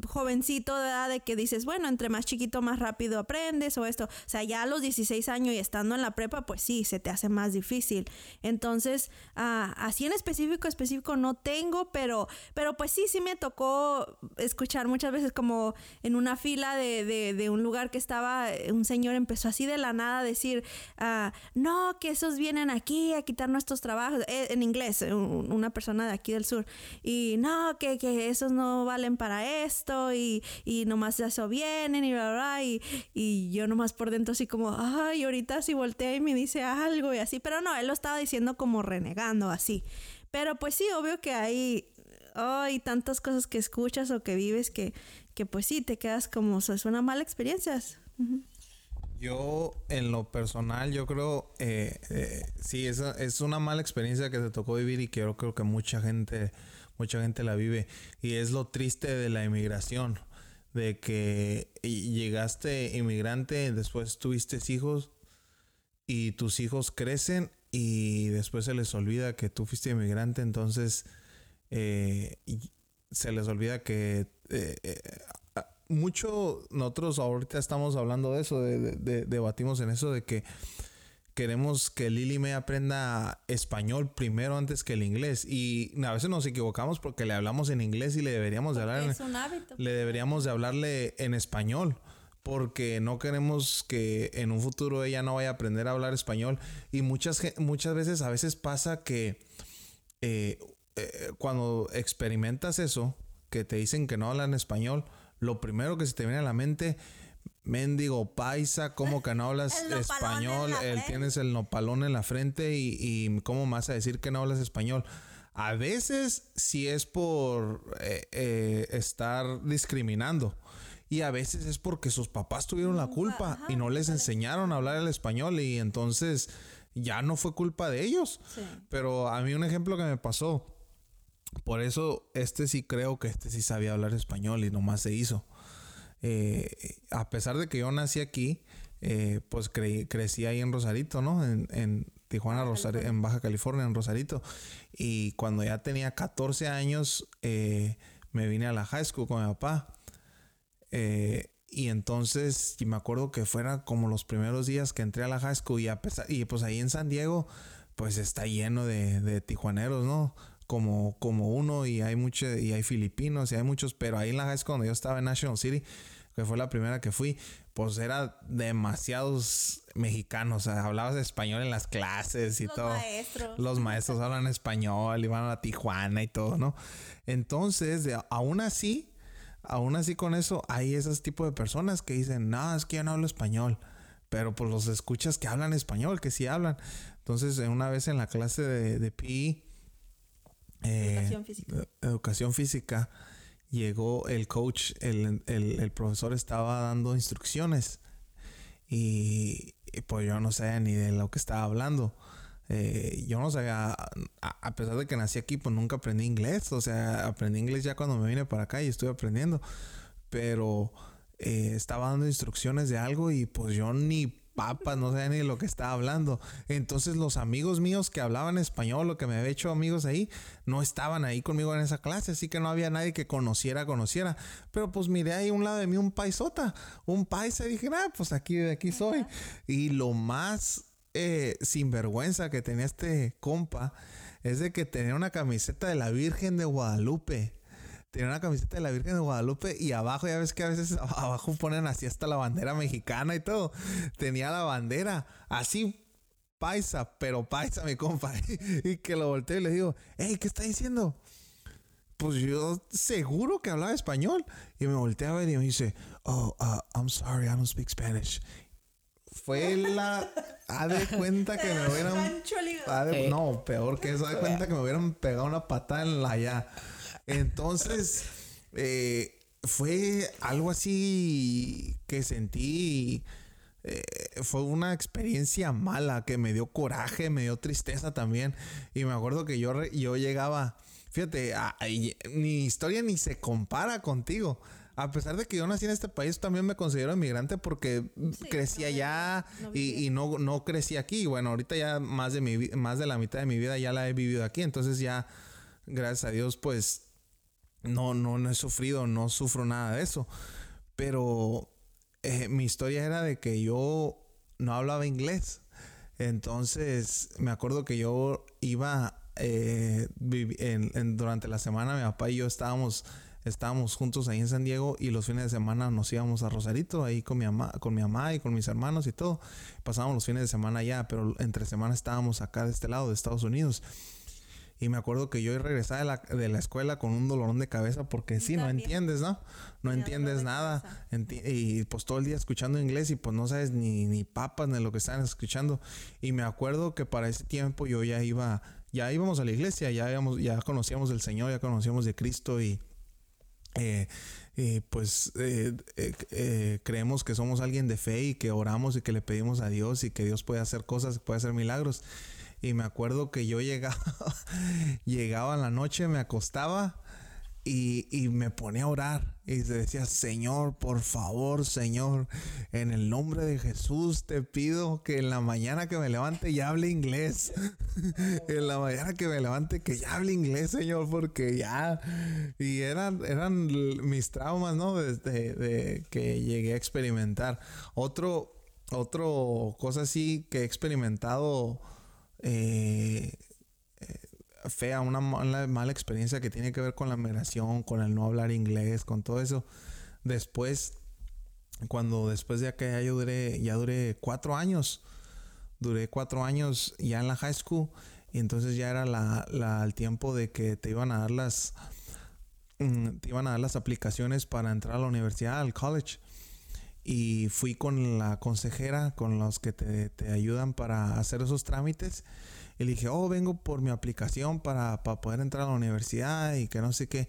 jovencito de edad de que dices, bueno, entre más chiquito más rápido aprendes o esto. O sea, ya a los 16 años y estando en la prepa, pues sí, se te hace más difícil. Entonces, ah, así en específico, específico no tengo, pero, pero pues sí, sí me tocó escuchar muchas veces como en una fila de, de, un lugar que estaba, un señor empezó así de la nada a decir, ah, no, que esos vienen aquí a quitar nuestros trabajos, eh, en inglés, una persona de aquí del sur, y no, que, que esos no valen para eso y, y nomás eso vienen y bla, bla, y, y yo nomás por dentro así como, ay, ahorita si voltea y me dice algo y así, pero no, él lo estaba diciendo como renegando así. Pero pues sí, obvio que hay, hay tantas cosas que escuchas o que vives que, que pues sí, te quedas como, es una mala experiencia. Yo, en lo personal, yo creo, eh, eh, sí, es, es una mala experiencia que te tocó vivir y que yo creo que mucha gente mucha gente la vive. Y es lo triste de la inmigración, de que llegaste inmigrante, después tuviste hijos y tus hijos crecen y después se les olvida que tú fuiste inmigrante, entonces eh, se les olvida que eh, eh, mucho nosotros ahorita estamos hablando de eso, de, debatimos en eso de que queremos que Lili me aprenda español primero antes que el inglés. Y a veces nos equivocamos porque le hablamos en inglés y le deberíamos de hablar. Le deberíamos de hablarle en español. Porque no queremos que en un futuro ella no vaya a aprender a hablar español. Y muchas, muchas veces, a veces pasa que eh, eh, cuando experimentas eso, que te dicen que no hablan español, lo primero que se te viene a la mente Mendigo paisa, ¿cómo que no hablas español? Él tienes el nopalón en la frente y, y, ¿cómo vas a decir que no hablas español? A veces sí es por eh, eh, estar discriminando. Y a veces es porque sus papás tuvieron la culpa y no les enseñaron a hablar el español y entonces ya no fue culpa de ellos. Pero a mí un ejemplo que me pasó, por eso este sí creo que este sí sabía hablar español y nomás se hizo. Eh, a pesar de que yo nací aquí, eh, pues crecí ahí en Rosarito, ¿no? En, Tijuana, Rosario, en Baja California, en Rosarito. Y cuando ya tenía 14 años, eh, me vine a la high school con mi papá. y entonces, y me acuerdo que fueran como los primeros días que entré a la high school y, a pesar, y pues ahí en San Diego, pues está lleno de, de tijuaneros, ¿no? Como, como uno y hay mucho, y hay filipinos y hay muchos, pero ahí en la high school cuando yo estaba en National City, que fue la primera que fui, pues era demasiados mexicanos. O sea, hablabas español en las clases y Los todo. maestros. Los maestros hablan español, iban a Tijuana y todo, ¿no? Entonces, aún así, aún así con eso, hay esos tipos de personas que dicen, no, es que yo no hablo español. Pero pues los escuchas que hablan español, que sí hablan. Entonces, una vez en la clase de, de PE, Educación física. eh, educación física, llegó el coach, el, el- profesor estaba dando instrucciones y, pues yo no sabía ni de lo que estaba hablando. Eh, yo no sabía, a, a pesar de que nací aquí, pues nunca aprendí inglés. O sea, aprendí inglés ya cuando me vine para acá y estuve aprendiendo. Pero eh, estaba dando instrucciones de algo y pues yo ni papas, no sabía ni de lo que estaba hablando. Entonces los amigos míos que hablaban español o que me había hecho amigos ahí, no estaban ahí conmigo en esa clase, así que no había nadie que conociera, conociera. Pero pues miré ahí a un lado de mí un paisota, un paisa y dije, ah, pues aquí, de aquí soy. Y lo más eh, sinvergüenza que tenía este compa es de que tenía una camiseta de la Virgen de Guadalupe. Tenía una camiseta de la Virgen de Guadalupe y abajo, ya ves que a veces abajo ponen así hasta la bandera mexicana y todo. Tenía la bandera así paisa, pero paisa, mi compa. y que lo volteo y le digo, hey, ¿qué está diciendo? Pues yo seguro que hablaba español. Y me volteé a ver y me dice, oh, uh, I'm sorry, I don't speak Spanish. Fue la... Haz de cuenta que me hubieran... De-. No, peor que eso. Haz de cuenta que me hubieran pegado una patada en la ya. Entonces, eh, fue algo así que sentí. eh, fue una experiencia mala que me dio coraje, me dio tristeza también. Y me acuerdo que yo, yo llegaba. Fíjate, a- mi historia ni se compara contigo. A pesar de que yo nací en este país, también me considero inmigrante porque Sí, crecí no allá no y, y no, no crecí aquí. Bueno, ahorita ya más de, mi, más de la mitad de mi vida ya la he vivido aquí. Entonces ya, gracias a Dios, pues no, no, no he sufrido, no sufro nada de eso. Pero eh, mi historia era de que yo no hablaba inglés. Entonces me acuerdo que yo iba eh, en- durante la semana, mi papá y yo estábamos, estábamos juntos ahí en San Diego y los fines de semana nos íbamos a Rosarito ahí con mi mamá, con mi mamá y con mis hermanos y todo. Pasábamos los fines de semana allá, pero entre semana estábamos acá de este lado de Estados Unidos. Y me acuerdo que yo regresaba de la, de la escuela con un dolorón de cabeza porque sí, no entiendes, ¿no? No entiendes nada. Enti- y pues todo el día escuchando inglés y pues no sabes ni, ni papas ni lo que están escuchando. Y me acuerdo que para ese tiempo yo ya iba, ya íbamos a la iglesia, ya, íbamos, ya conocíamos del Señor, ya conocíamos de Cristo y... eh, eh, pues eh, eh, creemos que somos alguien de fe y que oramos y que le pedimos a Dios y que Dios puede hacer cosas, puede hacer milagros. Y me acuerdo que yo llegaba, llegaba en la noche, me acostaba y, y me ponía a orar. Y decía, Señor, por favor, Señor, en el nombre de Jesús te pido que en la mañana que me levante ya hable inglés. en la mañana que me levante que ya hable inglés, Señor, porque ya... Y eran, eran mis traumas, ¿no? Desde de que llegué a experimentar. Otro, otro cosa así que he experimentado eh, eh, fea, una mala, experiencia que tiene que ver con la migración, con el no hablar inglés, con todo eso. Después, cuando después de ya yo duré, ya duré cuatro años, duré cuatro años ya en la high school y entonces ya era la, la- el tiempo de que te iban a dar las mm, te iban a dar las aplicaciones para entrar a la universidad, al college. Y fui con la consejera, con los que te, te ayudan para hacer esos trámites. Y le dije, oh, vengo por mi aplicación para, para poder entrar a la universidad y que no sé qué.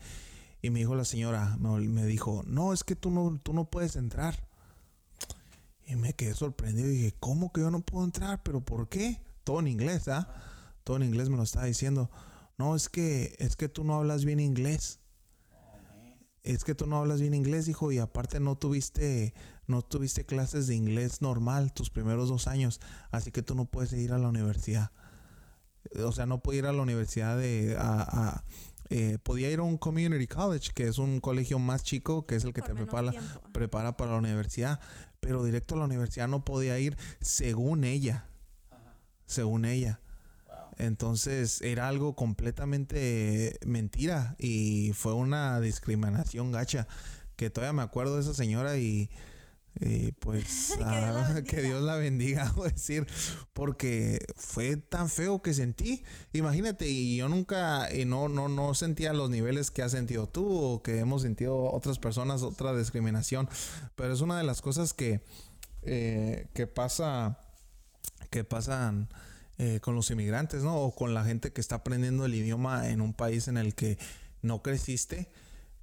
Y me dijo la señora, me, me dijo, no, es que tú no, tú no puedes entrar. Y me quedé sorprendido y dije, ¿cómo que yo no puedo entrar? ¿Pero por qué? Todo en inglés, ¿ah? Todo en inglés me lo estaba diciendo. No, es que, es que tú no hablas bien inglés. Es que tú no hablas bien inglés, hijo, y aparte no tuviste, no tuviste clases de inglés normal tus primeros dos años, así que tú no puedes ir a la universidad. O sea, no puedo ir a la universidad de, a, a- eh, podía ir a un community college, que es un colegio más chico, que es el que Por te prepara, tiempo. prepara para la universidad, pero directo a la universidad no podía ir según ella, según ella. Entonces era algo completamente mentira y fue una discriminación gacha que todavía me acuerdo de esa señora y, pues que, Dios la bendiga, voy a decir, porque fue tan feo que sentí. Imagínate, y yo nunca, y no, no, no sentía los niveles que has sentido tú o que hemos sentido otras personas, otra discriminación, pero es una de las cosas que, eh, que pasa, que pasan eh, con los inmigrantes, ¿no? O con la gente que está aprendiendo el idioma en un país en el que no creciste.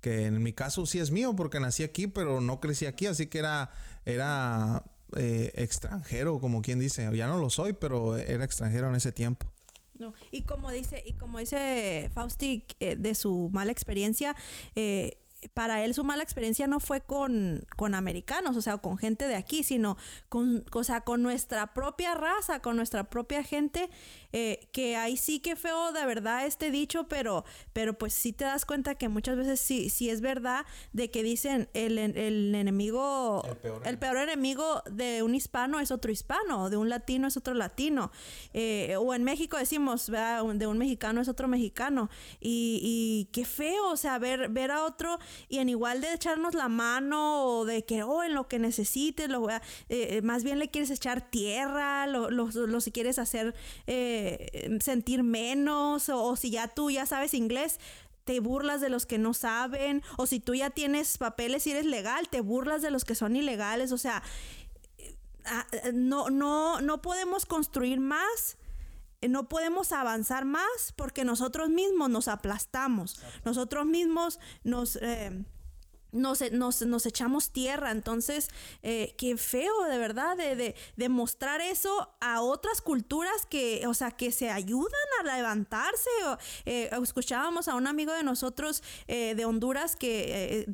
Que en mi caso sí es mío porque nací aquí, pero no crecí aquí, así que era, era eh, extranjero, como quien dice. Ya no lo soy, pero era extranjero en ese tiempo. No. Y como dice, y como dice Fausti eh, de su mala experiencia, eh, para él su mala experiencia no fue con, con americanos, o sea, con gente de aquí, sino con, o sea, con nuestra propia raza, con nuestra propia gente, eh, que ahí sí que feo de verdad este dicho, pero, pero pues sí te das cuenta que muchas veces sí, sí es verdad de que dicen el, el enemigo, el peor, enemigo. de un hispano es otro hispano, de un latino es otro latino, eh, o en México decimos, de un mexicano es otro mexicano, y, y qué feo, o sea, ver, ver a otro y en igual de echarnos la mano o de que, oh, en lo que necesites, lo, eh, eh, más bien le quieres echar tierra, lo, lo, si quieres hacer eh, sentir menos o, si ya tú ya sabes inglés, te burlas de los que no saben, o si tú ya tienes papeles y eres legal, te burlas de los que son ilegales, o sea, ah, no, no, no podemos construir más no podemos avanzar más porque nosotros mismos nos aplastamos, nosotros mismos nos... Eh, nos, nos, echamos tierra. Entonces, eh, qué feo, de verdad, de, de, mostrar eso a otras culturas que, o sea, que se ayudan a levantarse. Eh, escuchábamos a un amigo de nosotros eh, de Honduras que,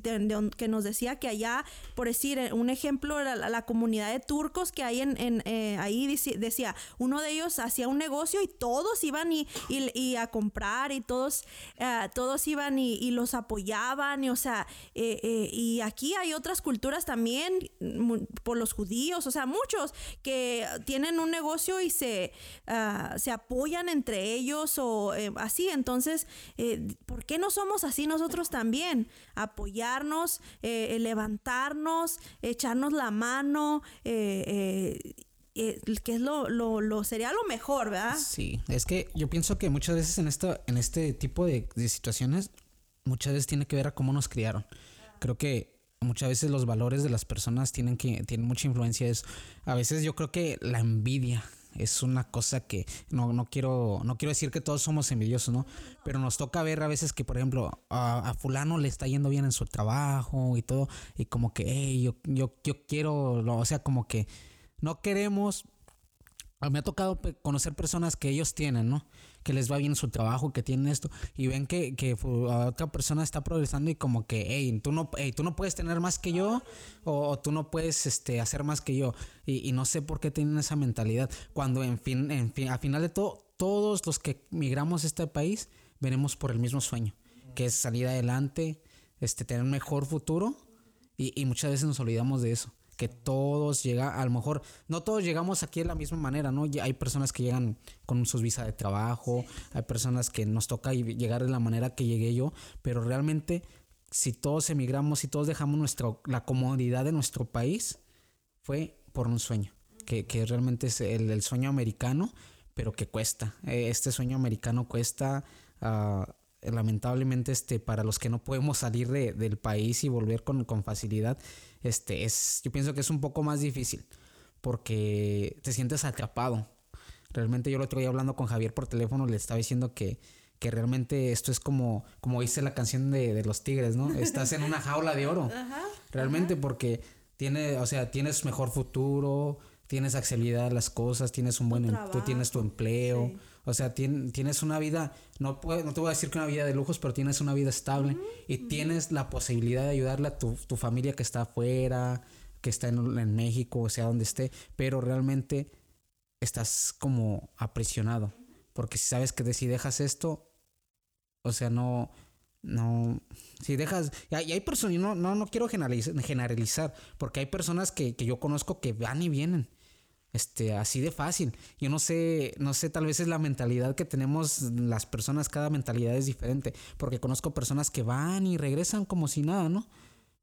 que nos decía que allá, por decir un ejemplo, la, la comunidad de turcos que hay en, ahí decía, uno de ellos hacía un negocio y todos iban y, y, a comprar y todos, todos iban y, los apoyaban y, o sea, y aquí hay otras culturas también, por los judíos, o sea, muchos que tienen un negocio y se, ah, se apoyan entre ellos o eh, así. Entonces, eh, ¿por qué no somos así nosotros también? Apoyarnos, levantarnos, echarnos la mano. que es lo, lo, sería lo mejor, ¿verdad? Sí, es que yo pienso que muchas veces en esta, en este tipo de situaciones, muchas veces tiene que ver a cómo nos criaron creo que muchas veces los valores de las personas tienen que tienen mucha influencia eso. A veces yo creo que la envidia es una cosa que no, no quiero no quiero decir que todos somos envidiosos, ¿no? Pero nos toca ver a veces que por ejemplo a, fulano le está yendo bien en su trabajo y todo y como que hey, yo yo yo quiero, o sea, como que no queremos me ha tocado conocer personas que ellos tienen, ¿no? Que les va bien en su trabajo, que tienen esto, y ven que, que otra persona está progresando y como que, hey, tú no, tú no puedes tener más que yo, o, tú no puedes este, hacer más que yo. Y, no sé por qué tienen esa mentalidad. Cuando en fin, en fin, a final de todo, todos los que migramos a este país, venimos por el mismo sueño, que es salir adelante, este, tener un mejor futuro, y muchas veces nos olvidamos de eso que todos llegan, a lo mejor, no todos llegamos aquí de la misma manera, ¿no? Hay personas que llegan con sus visas de trabajo, hay personas que nos toca llegar de la manera que llegué yo, pero realmente si todos emigramos, si todos dejamos nuestro, la comodidad de nuestro país, fue por un sueño, que, que realmente es el, sueño americano, pero que cuesta. Eh, este sueño americano cuesta... Uh, lamentablemente este para los que no podemos salir de, del país y volver con, con, facilidad este es yo pienso que es un poco más difícil porque te sientes atrapado. Realmente yo el otro día hablando con Javier por teléfono le estaba diciendo que que realmente esto es como como dice la canción de, de los tigres no estás en una jaula de oro. Realmente porque tiene o sea tienes mejor futuro tienes accesibilidad a las cosas tienes un buen em, tú tienes tu empleo o sea, tienes una vida, no, no te voy a decir que una vida de lujos, pero tienes una vida estable y tienes la posibilidad de ayudarle a tu, familia que está afuera, que está en, México, o sea, donde esté, pero realmente estás como aprisionado. Porque si sabes que si dejas esto, o sea, no, no, si dejas, y hay, personas, no, no, no quiero generalizar, porque hay personas que, que, yo conozco que van y vienen, este, así de fácil. Yo no sé, no sé, tal vez es la mentalidad que tenemos las personas, cada mentalidad es diferente, porque conozco personas que van y regresan como si nada, ¿no?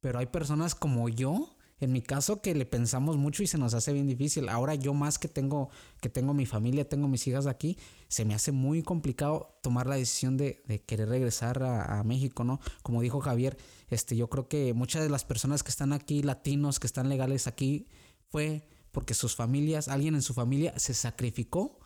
Pero hay personas como yo, en mi caso, que le pensamos mucho y se nos hace bien difícil. Ahora yo más que tengo, que tengo mi familia, tengo mis hijas aquí, se me hace muy complicado tomar la decisión de, querer regresar a, a, México, ¿no? Como dijo Javier, este, yo creo que muchas de las personas que están aquí, latinos, que están legales aquí, fue porque sus familias, alguien en su familia se sacrificó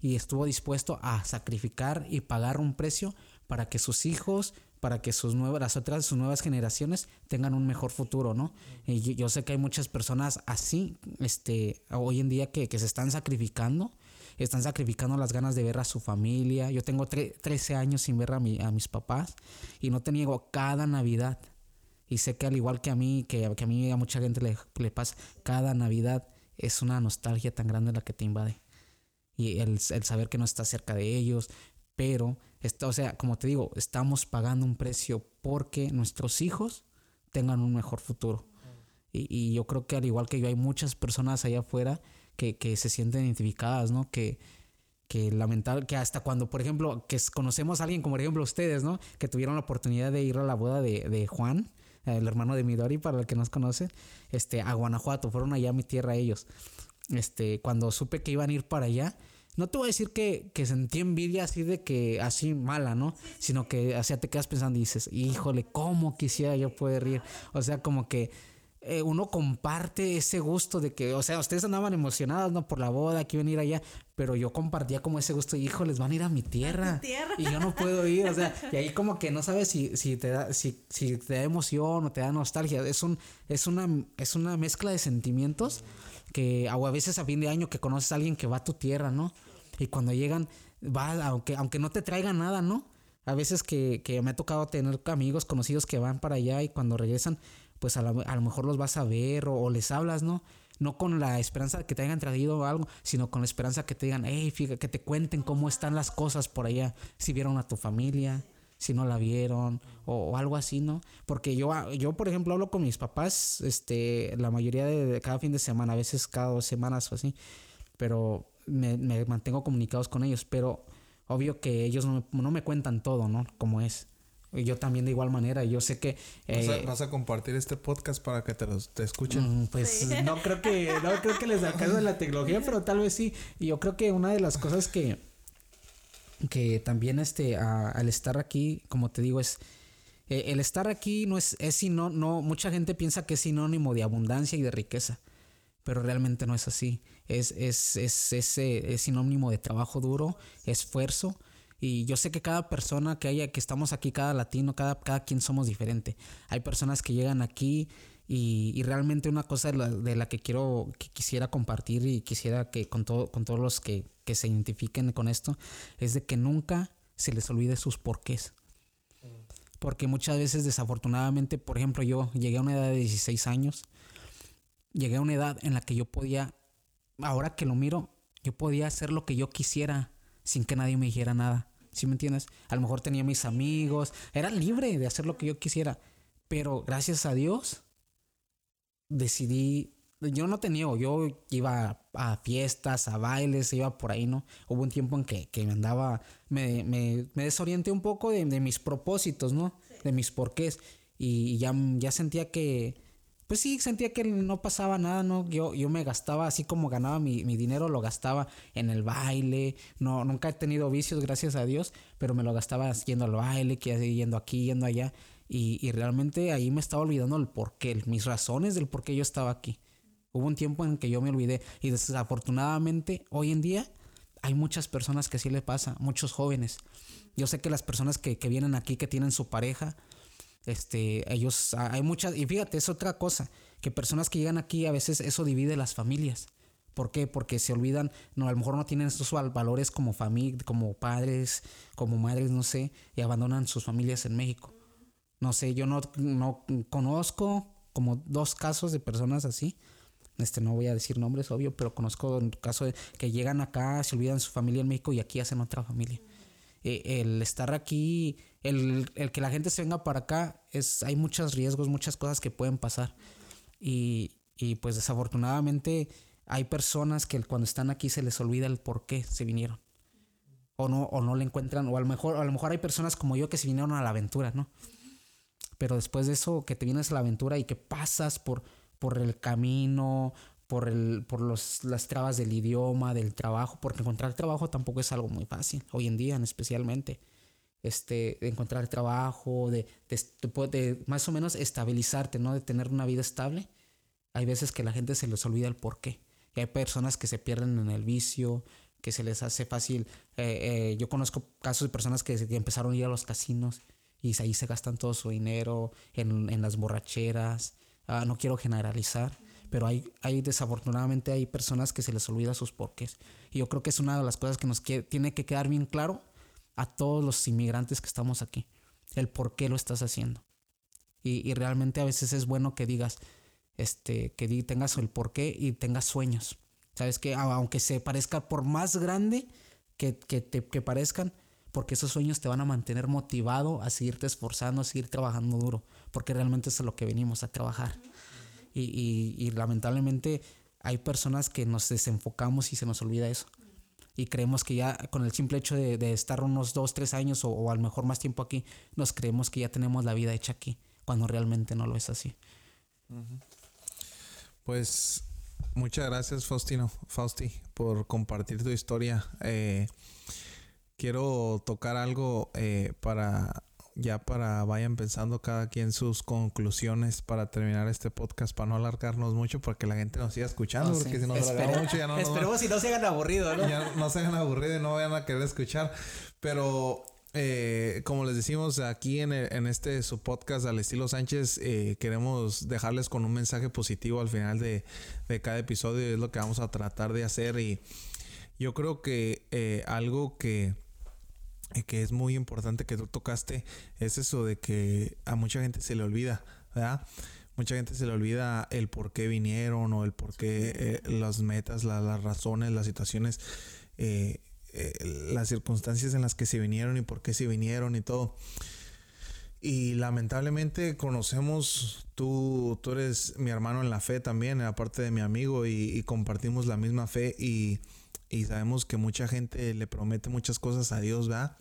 y estuvo dispuesto a sacrificar y pagar un precio para que sus hijos, para que sus nuevas, las otras, sus nuevas generaciones tengan un mejor futuro, ¿no? Y yo, sé que hay muchas personas así, este, hoy en día que, se están sacrificando, están sacrificando las ganas de ver a su familia. Yo tengo 13 años sin ver a, mi, a mis papás y no te niego cada Navidad. Y sé que al igual que a mí, que, que a mí a mucha gente le, le pasa, cada Navidad es una nostalgia tan grande la que te invade. Y el, el saber que no estás cerca de ellos, pero, esto, o sea, como te digo, estamos pagando un precio porque nuestros hijos tengan un mejor futuro. Y, y yo creo que al igual que yo, hay muchas personas allá afuera que, que se sienten identificadas, ¿no? Que, que lamentable, que hasta cuando, por ejemplo, que conocemos a alguien como por ejemplo ustedes, ¿no? Que tuvieron la oportunidad de ir a la boda de, de Juan, el hermano de Midori, para el que nos conoce, este, a Guanajuato, fueron allá a mi tierra ellos. Este, cuando supe que iban a ir para allá, no te voy a decir que, que sentí envidia así de que así mala, ¿no? Sino que, o sea, te quedas pensando y dices, híjole, ¿cómo quisiera yo poder ir? O sea, como que eh, uno comparte ese gusto de que, o sea, ustedes andaban emocionados, ¿no? Por la boda, que iban a ir allá, pero yo compartía como ese gusto, hijo, les van a ir a mi tierra. Y yo no puedo ir, o sea, y ahí como que no sabes si, si te da, si, si te da emoción o te da nostalgia. Es un, es una, es una mezcla de sentimientos que o a veces a fin de año que conoces a alguien que va a tu tierra, ¿no? Y cuando llegan, va, aunque, aunque no te traigan nada, ¿no? A veces que, que me ha tocado tener amigos conocidos que van para allá y cuando regresan, pues a, a lo mejor los vas a ver o, les hablas, ¿no? No con la esperanza de que te hayan traído algo, sino con la esperanza que te digan, hey, fíjate, que te cuenten cómo están las cosas por allá, si vieron a tu familia, si no la vieron o, algo así, ¿no? Porque yo, ah, yo, por ejemplo, hablo con mis papás este, la mayoría de, cada fin de semana, a veces cada dos semanas o así, pero me, mantengo comunicados con ellos, pero obvio que ellos no, no me cuentan todo, ¿no? Como es. Y yo también de igual manera. Yo sé que... Eh, ¿Vas, a, compartir este podcast para que te, los, te escuchen? Mm, pues no creo que no creo que les alcance la tecnología, pero tal vez sí. Y yo creo que una de las cosas que que también este al estar aquí, como te digo, es eh, el estar aquí no es, es sino, no, mucha gente piensa que es sinónimo de abundancia y de riqueza, pero realmente no es así. Es, es, es, es, es sinónimo de trabajo duro, esfuerzo. Y yo sé que cada persona que haya, que estamos aquí, cada latino, cada, cada quien somos diferente. Hay personas que llegan aquí y, y realmente una cosa de la, de la, que quiero, que quisiera compartir y quisiera que con, todo, con todos los que, que se identifiquen con esto, es de que nunca se les olvide sus porqués. Porque muchas veces desafortunadamente, por ejemplo, yo llegué a una edad de 16 años, llegué a una edad en la que yo podía, ahora que lo miro, yo podía hacer lo que yo quisiera sin que nadie me dijera nada. ¿Sí me entiendes? A lo mejor tenía mis amigos, era libre de hacer lo que yo quisiera, pero gracias a Dios decidí, yo no tenía, yo iba a fiestas, a bailes, iba por ahí, ¿no? Hubo un tiempo en que, que me andaba, me, me, me, desorienté un poco de, de mis propósitos, ¿no? De mis porqués. Y, ya, ya sentía que, pues sí, sentía que no pasaba nada, ¿no? Yo, yo me gastaba, así como ganaba mi, mi, dinero, lo gastaba en el baile. No, nunca he tenido vicios, gracias a Dios, pero me lo gastaba yendo al baile, yendo aquí, yendo allá. Y, y realmente ahí me estaba olvidando el porqué, mis razones del por qué yo estaba aquí. Hubo un tiempo en que yo me olvidé y desafortunadamente hoy en día hay muchas personas que sí le pasa, muchos jóvenes. Yo sé que las personas que, que vienen aquí, que tienen su pareja, este, ellos, hay muchas, y fíjate, es otra cosa, que personas que llegan aquí a veces eso divide las familias. ¿Por qué? Porque se olvidan, no, a lo mejor no tienen estos valores como familia, como padres, como madres, no sé, y abandonan sus familias en México. No sé, yo no, no conozco como dos casos de personas así, este, no voy a decir nombres, obvio, pero conozco el caso de que llegan acá, se olvidan su familia en México y aquí hacen otra familia. Eh, el estar aquí, el, el, que la gente se venga para acá, es, hay muchos riesgos, muchas cosas que pueden pasar. Y, y pues desafortunadamente hay personas que cuando están aquí se les olvida el por qué se vinieron. O no, o no le encuentran, o a lo mejor, a lo mejor hay personas como yo que se vinieron a la aventura, ¿no? Pero después de eso, que te vienes a la aventura y que pasas por, por el camino, por, el, por los, las trabas del idioma, del trabajo, porque encontrar trabajo tampoco es algo muy fácil, hoy en día especialmente. Este, de encontrar trabajo, de, de, de, más o menos estabilizarte, ¿no? De tener una vida estable. Hay veces que la gente se les olvida el por qué. Y hay personas que se pierden en el vicio, que se les hace fácil. Eh, eh, yo conozco casos de personas que, empezaron a ir a los casinos y ahí se gastan todo su dinero en, en las borracheras. Ah, no quiero generalizar, pero hay, desafortunadamente hay personas que se les olvida sus porqués. Y yo creo que es una de las cosas que nos tiene que quedar bien claro a todos los inmigrantes que estamos aquí, el por qué lo estás haciendo. Y, realmente a veces es bueno que digas, este, que tengas el porqué y tengas sueños. Sabes que aunque se parezca por más grande que, que, te, que parezcan, porque esos sueños te van a mantener motivado a seguirte esforzando, a seguir trabajando duro, porque realmente es a lo que venimos a trabajar. Y, y, lamentablemente hay personas que nos desenfocamos y se nos olvida eso. Y creemos que ya con el simple hecho de, de estar unos dos, tres años o, o, a lo mejor más tiempo aquí, nos creemos que ya tenemos la vida hecha aquí, cuando realmente no lo es así. Pues muchas gracias Faustino, Fausti, por compartir tu historia. Eh, quiero tocar algo eh, para ya para vayan pensando cada quien sus conclusiones para terminar este podcast, para no alargarnos mucho, porque la gente nos siga escuchando, porque si nos alargamos mucho ya no Esperemos si no se hagan aburridos, ¿no? Ya no se hagan aburridos y no vayan a querer escuchar. Pero eh, como les decimos aquí en, en, este su podcast al estilo Sánchez, eh, queremos dejarles con un mensaje positivo al final de, de, cada episodio. Es lo que vamos a tratar de hacer. Y yo creo que eh, algo que, que es muy importante que tú tocaste es eso de que a mucha gente se le olvida, ¿verdad? Mucha gente se le olvida el por qué vinieron o el por qué las metas, la, las razones, las situaciones. Eh, eh, las circunstancias en las que se vinieron y por qué se vinieron y todo. Y lamentablemente conocemos, tú, tú eres mi hermano en la fe también, aparte de mi amigo, y, compartimos la misma fe y, y, sabemos que mucha gente le promete muchas cosas a Dios, ¿verdad?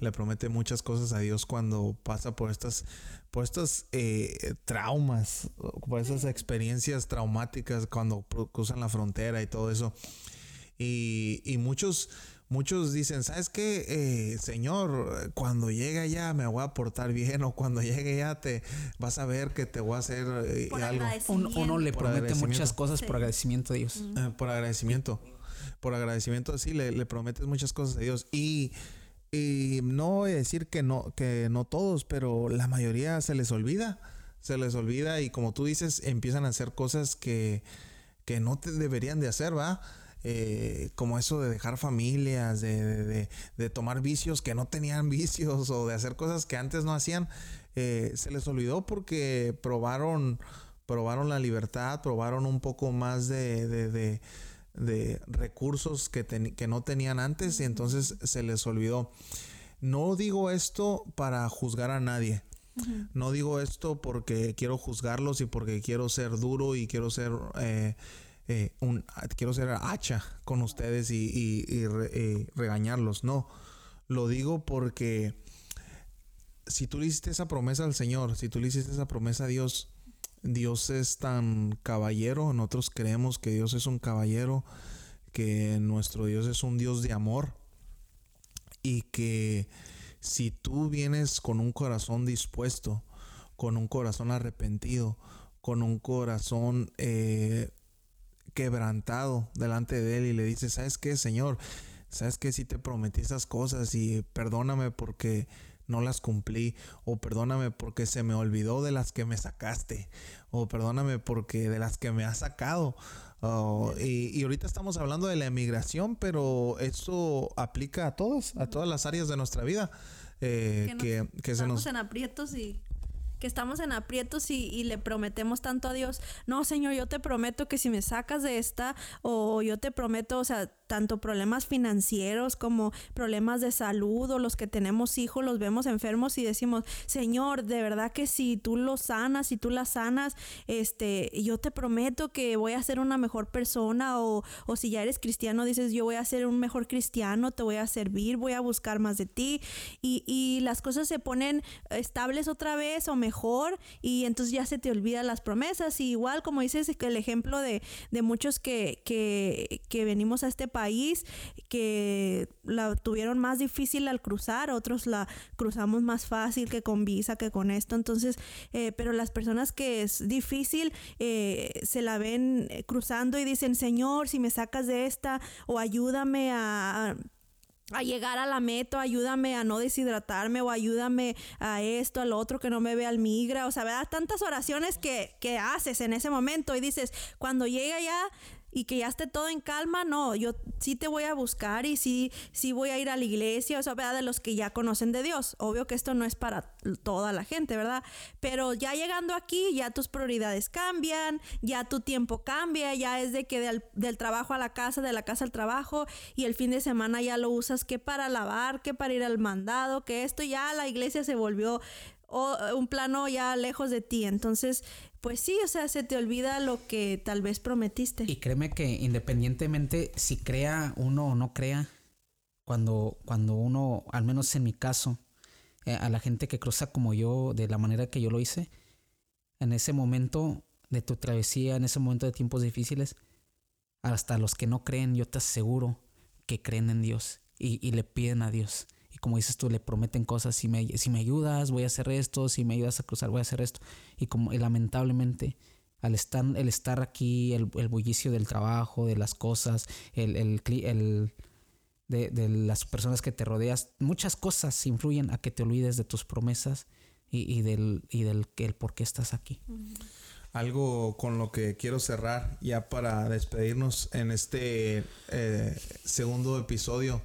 Le promete muchas cosas a Dios cuando pasa por estas, por estas eh, traumas, por esas experiencias traumáticas cuando cruzan la frontera y todo eso. Y, y muchos, muchos dicen, ¿sabes qué? Eh, señor, cuando llegue allá me voy a portar bien o cuando llegue allá te vas a ver que te voy a hacer eh, algo. Uno, le promete muchas cosas por agradecimiento a Dios. Eh, por agradecimiento. Por agradecimiento, sí, le, prometes muchas cosas a Dios. Y, y no voy a decir que no, que no todos, pero la mayoría se les olvida. Se les olvida y como tú dices, empiezan a hacer cosas que, que no te deberían de hacer, ¿va? Eh, como eso de dejar familias, de, tomar vicios que no tenían vicios o de hacer cosas que antes no hacían, eh, se les olvidó porque probaron, probaron la libertad, probaron un poco más de, recursos que, que no tenían antes y entonces se les olvidó. No digo esto para juzgar a nadie. No digo esto porque quiero juzgarlos y porque quiero ser duro y quiero ser eh, eh, un, quiero ser hacha con ustedes y, regañarlos. No, lo digo porque si tú le hiciste esa promesa al Señor, si tú le hiciste esa promesa a Dios, Dios es tan caballero, nosotros creemos que Dios es un caballero, que nuestro Dios es un Dios de amor y que si tú vienes con un corazón dispuesto, con un corazón arrepentido, con un corazón eh, quebrantado delante de Él y le dice, ¿sabes qué, Señor? ¿Sabes qué? Si te prometí esas cosas y perdóname porque no las cumplí, o perdóname porque se me olvidó de las que me sacaste, o perdóname porque de las que me has sacado. Oh, y, ahorita estamos hablando de la emigración, pero eso aplica a todas, a todas las áreas de nuestra vida. Eh, que, que, se nos... en aprietos y que estamos en aprietos y, le prometemos tanto a Dios, no, Señor, yo te prometo que si me sacas de esta, o yo te prometo, o sea, tanto problemas financieros como problemas de salud o los que tenemos hijos, los vemos enfermos y decimos, Señor, de verdad que si tú los sanas, si tú las sanas, este, yo te prometo que voy a ser una mejor persona o, o si ya eres cristiano, dices, yo voy a ser un mejor cristiano, te voy a servir, voy a buscar más de ti y, y las cosas se ponen estables otra vez o mejor y entonces ya se te olvidan las promesas. Y igual como dices el ejemplo de, de muchos que, que, que venimos a este país que la tuvieron más difícil al cruzar, otros la cruzamos más fácil que con visa, que con esto. Entonces, eh, pero las personas que es difícil eh, se la ven cruzando y dicen, Señor, si me sacas de esta o ayúdame a llegar a la meta, ayúdame a no deshidratarme o ayúdame a esto, a lo otro que no me vea al migra, o sea, ¿verdad? Tantas oraciones que, que haces en ese momento y dices, cuando llega ya y que ya esté todo en calma, no, yo sí te voy a buscar y sí, sí voy a ir a la iglesia, o sea, ¿verdad? de los que ya conocen de Dios. Obvio que esto no es para toda la gente, ¿verdad? Pero ya llegando aquí, ya tus prioridades cambian, ya tu tiempo cambia, ya es de que del, trabajo a la casa, de la casa al trabajo, y el fin de semana ya lo usas que para lavar, que para ir al mandado, que esto ya la iglesia se volvió un plano ya lejos de ti. Entonces, pues sí, o sea, se te olvida lo que tal vez prometiste. Y créeme que independientemente si crea uno o no crea, cuando, cuando uno, al menos en mi caso, eh, a la gente que cruza como yo, de la manera que yo lo hice, en ese momento de tu travesía, en ese momento de tiempos difíciles, hasta los que no creen, yo te aseguro que creen en Dios y, y le piden a Dios como dices tú, le prometen cosas, si me, si me ayudas, voy a hacer esto, si me ayudas a cruzar, voy a hacer esto. Y como lamentablemente, al estar, el estar aquí, el, bullicio del trabajo, de las cosas, el, el, el de, las personas que te rodeas, muchas cosas influyen a que te olvides de tus promesas y, y del, y del el por qué estás aquí. Algo con lo que quiero cerrar ya para despedirnos en este eh, segundo episodio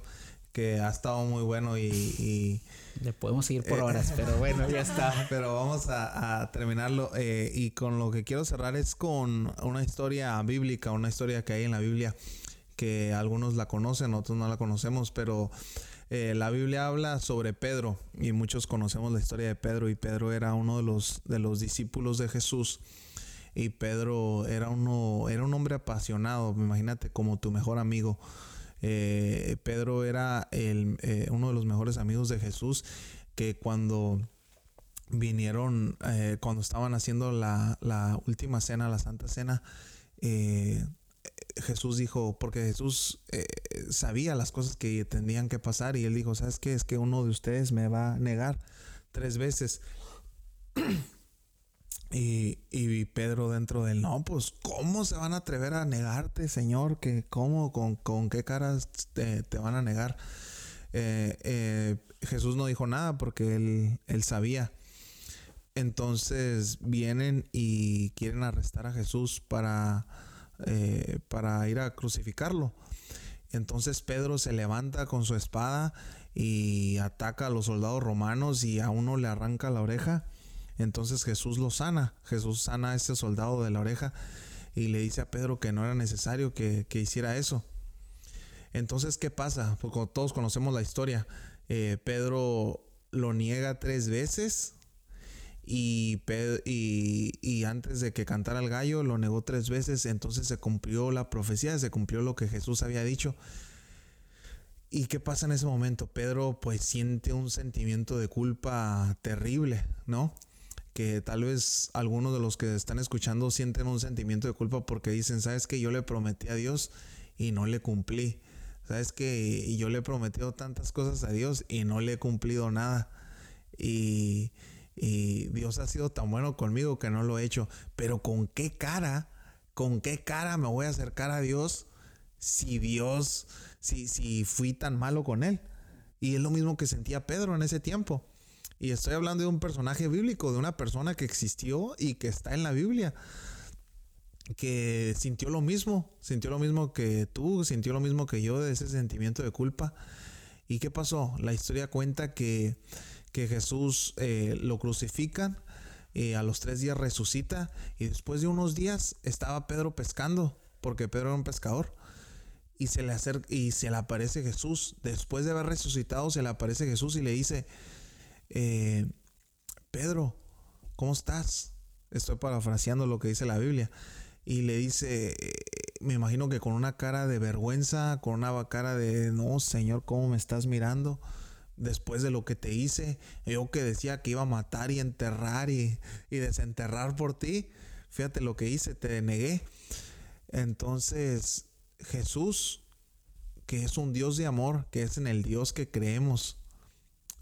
que ha estado muy bueno y... Le podemos seguir por eh, horas, pero bueno, ya está. Pero vamos a, terminarlo. Eh, y con lo que quiero cerrar es con una historia bíblica, una historia que hay en la Biblia, que algunos la conocen, otros no la conocemos, pero eh, la Biblia habla sobre Pedro y muchos conocemos la historia de Pedro y Pedro era uno de los, de los discípulos de Jesús. Y Pedro era uno, era un hombre apasionado, imagínate, como tu mejor amigo. Eh, Pedro era el, eh, uno de los mejores amigos de Jesús que cuando vinieron, eh, cuando estaban haciendo la, última cena, la Santa Cena, Jesús dijo, porque Jesús sabía las cosas que tenían que pasar y él dijo, ¿sabes qué? Es que uno de ustedes me va a negar tres veces. Y, y, Pedro dentro del no, pues ¿cómo se van a atrever a negarte, Señor? que ¿Cómo? ¿Con, con qué caras te, van a negar? Eh, eh, Jesús no dijo nada porque él, él sabía. Entonces vienen y quieren arrestar a Jesús para, eh, para ir a crucificarlo. Entonces Pedro se levanta con su espada y ataca a los soldados romanos y a uno le arranca la oreja entonces Jesús lo sana, Jesús sana a ese soldado de la oreja y le dice a Pedro que no era necesario que, hiciera eso. Entonces, ¿qué pasa? Porque todos conocemos la historia. Eh, Pedro lo niega tres veces y, antes de que cantara el gallo lo negó tres veces. Entonces se cumplió la profecía, se cumplió lo que Jesús había dicho. ¿Y qué pasa en ese momento? Pedro pues siente un sentimiento de culpa terrible, ¿no? Que tal vez algunos de los que están escuchando sienten un sentimiento de culpa porque dicen, sabes que yo le prometí a Dios y no le cumplí. Sabes que yo le he prometido tantas cosas a Dios y no le he cumplido nada. Y, y Dios ha sido tan bueno conmigo que no lo he hecho. Pero con qué cara, con qué cara me voy a acercar a Dios si Dios, si, si fui tan malo con Él. Y es lo mismo que sentía Pedro en ese tiempo. Y estoy hablando de un personaje bíblico, de una persona que existió y que está en la Biblia. Que sintió lo mismo, sintió lo mismo que tú, sintió lo mismo que yo de ese sentimiento de culpa. ¿Y qué pasó? La historia cuenta que, que Jesús eh, lo crucifican, y eh, a los tres días resucita y después de unos días estaba Pedro pescando, porque Pedro era un pescador. y se le acerca y se le aparece Jesús. Después de haber resucitado, se le aparece Jesús y le dice, eh, Pedro, ¿cómo estás? Estoy parafraseando lo que dice la Biblia. Y le dice, me imagino que con una cara de vergüenza, con una cara de, no, Señor, ¿cómo me estás mirando? Después de lo que te hice, yo que decía que iba a matar y enterrar y, y desenterrar por ti, fíjate lo que hice, te negué. Entonces, Jesús, que es un Dios de amor, que es en el Dios que creemos,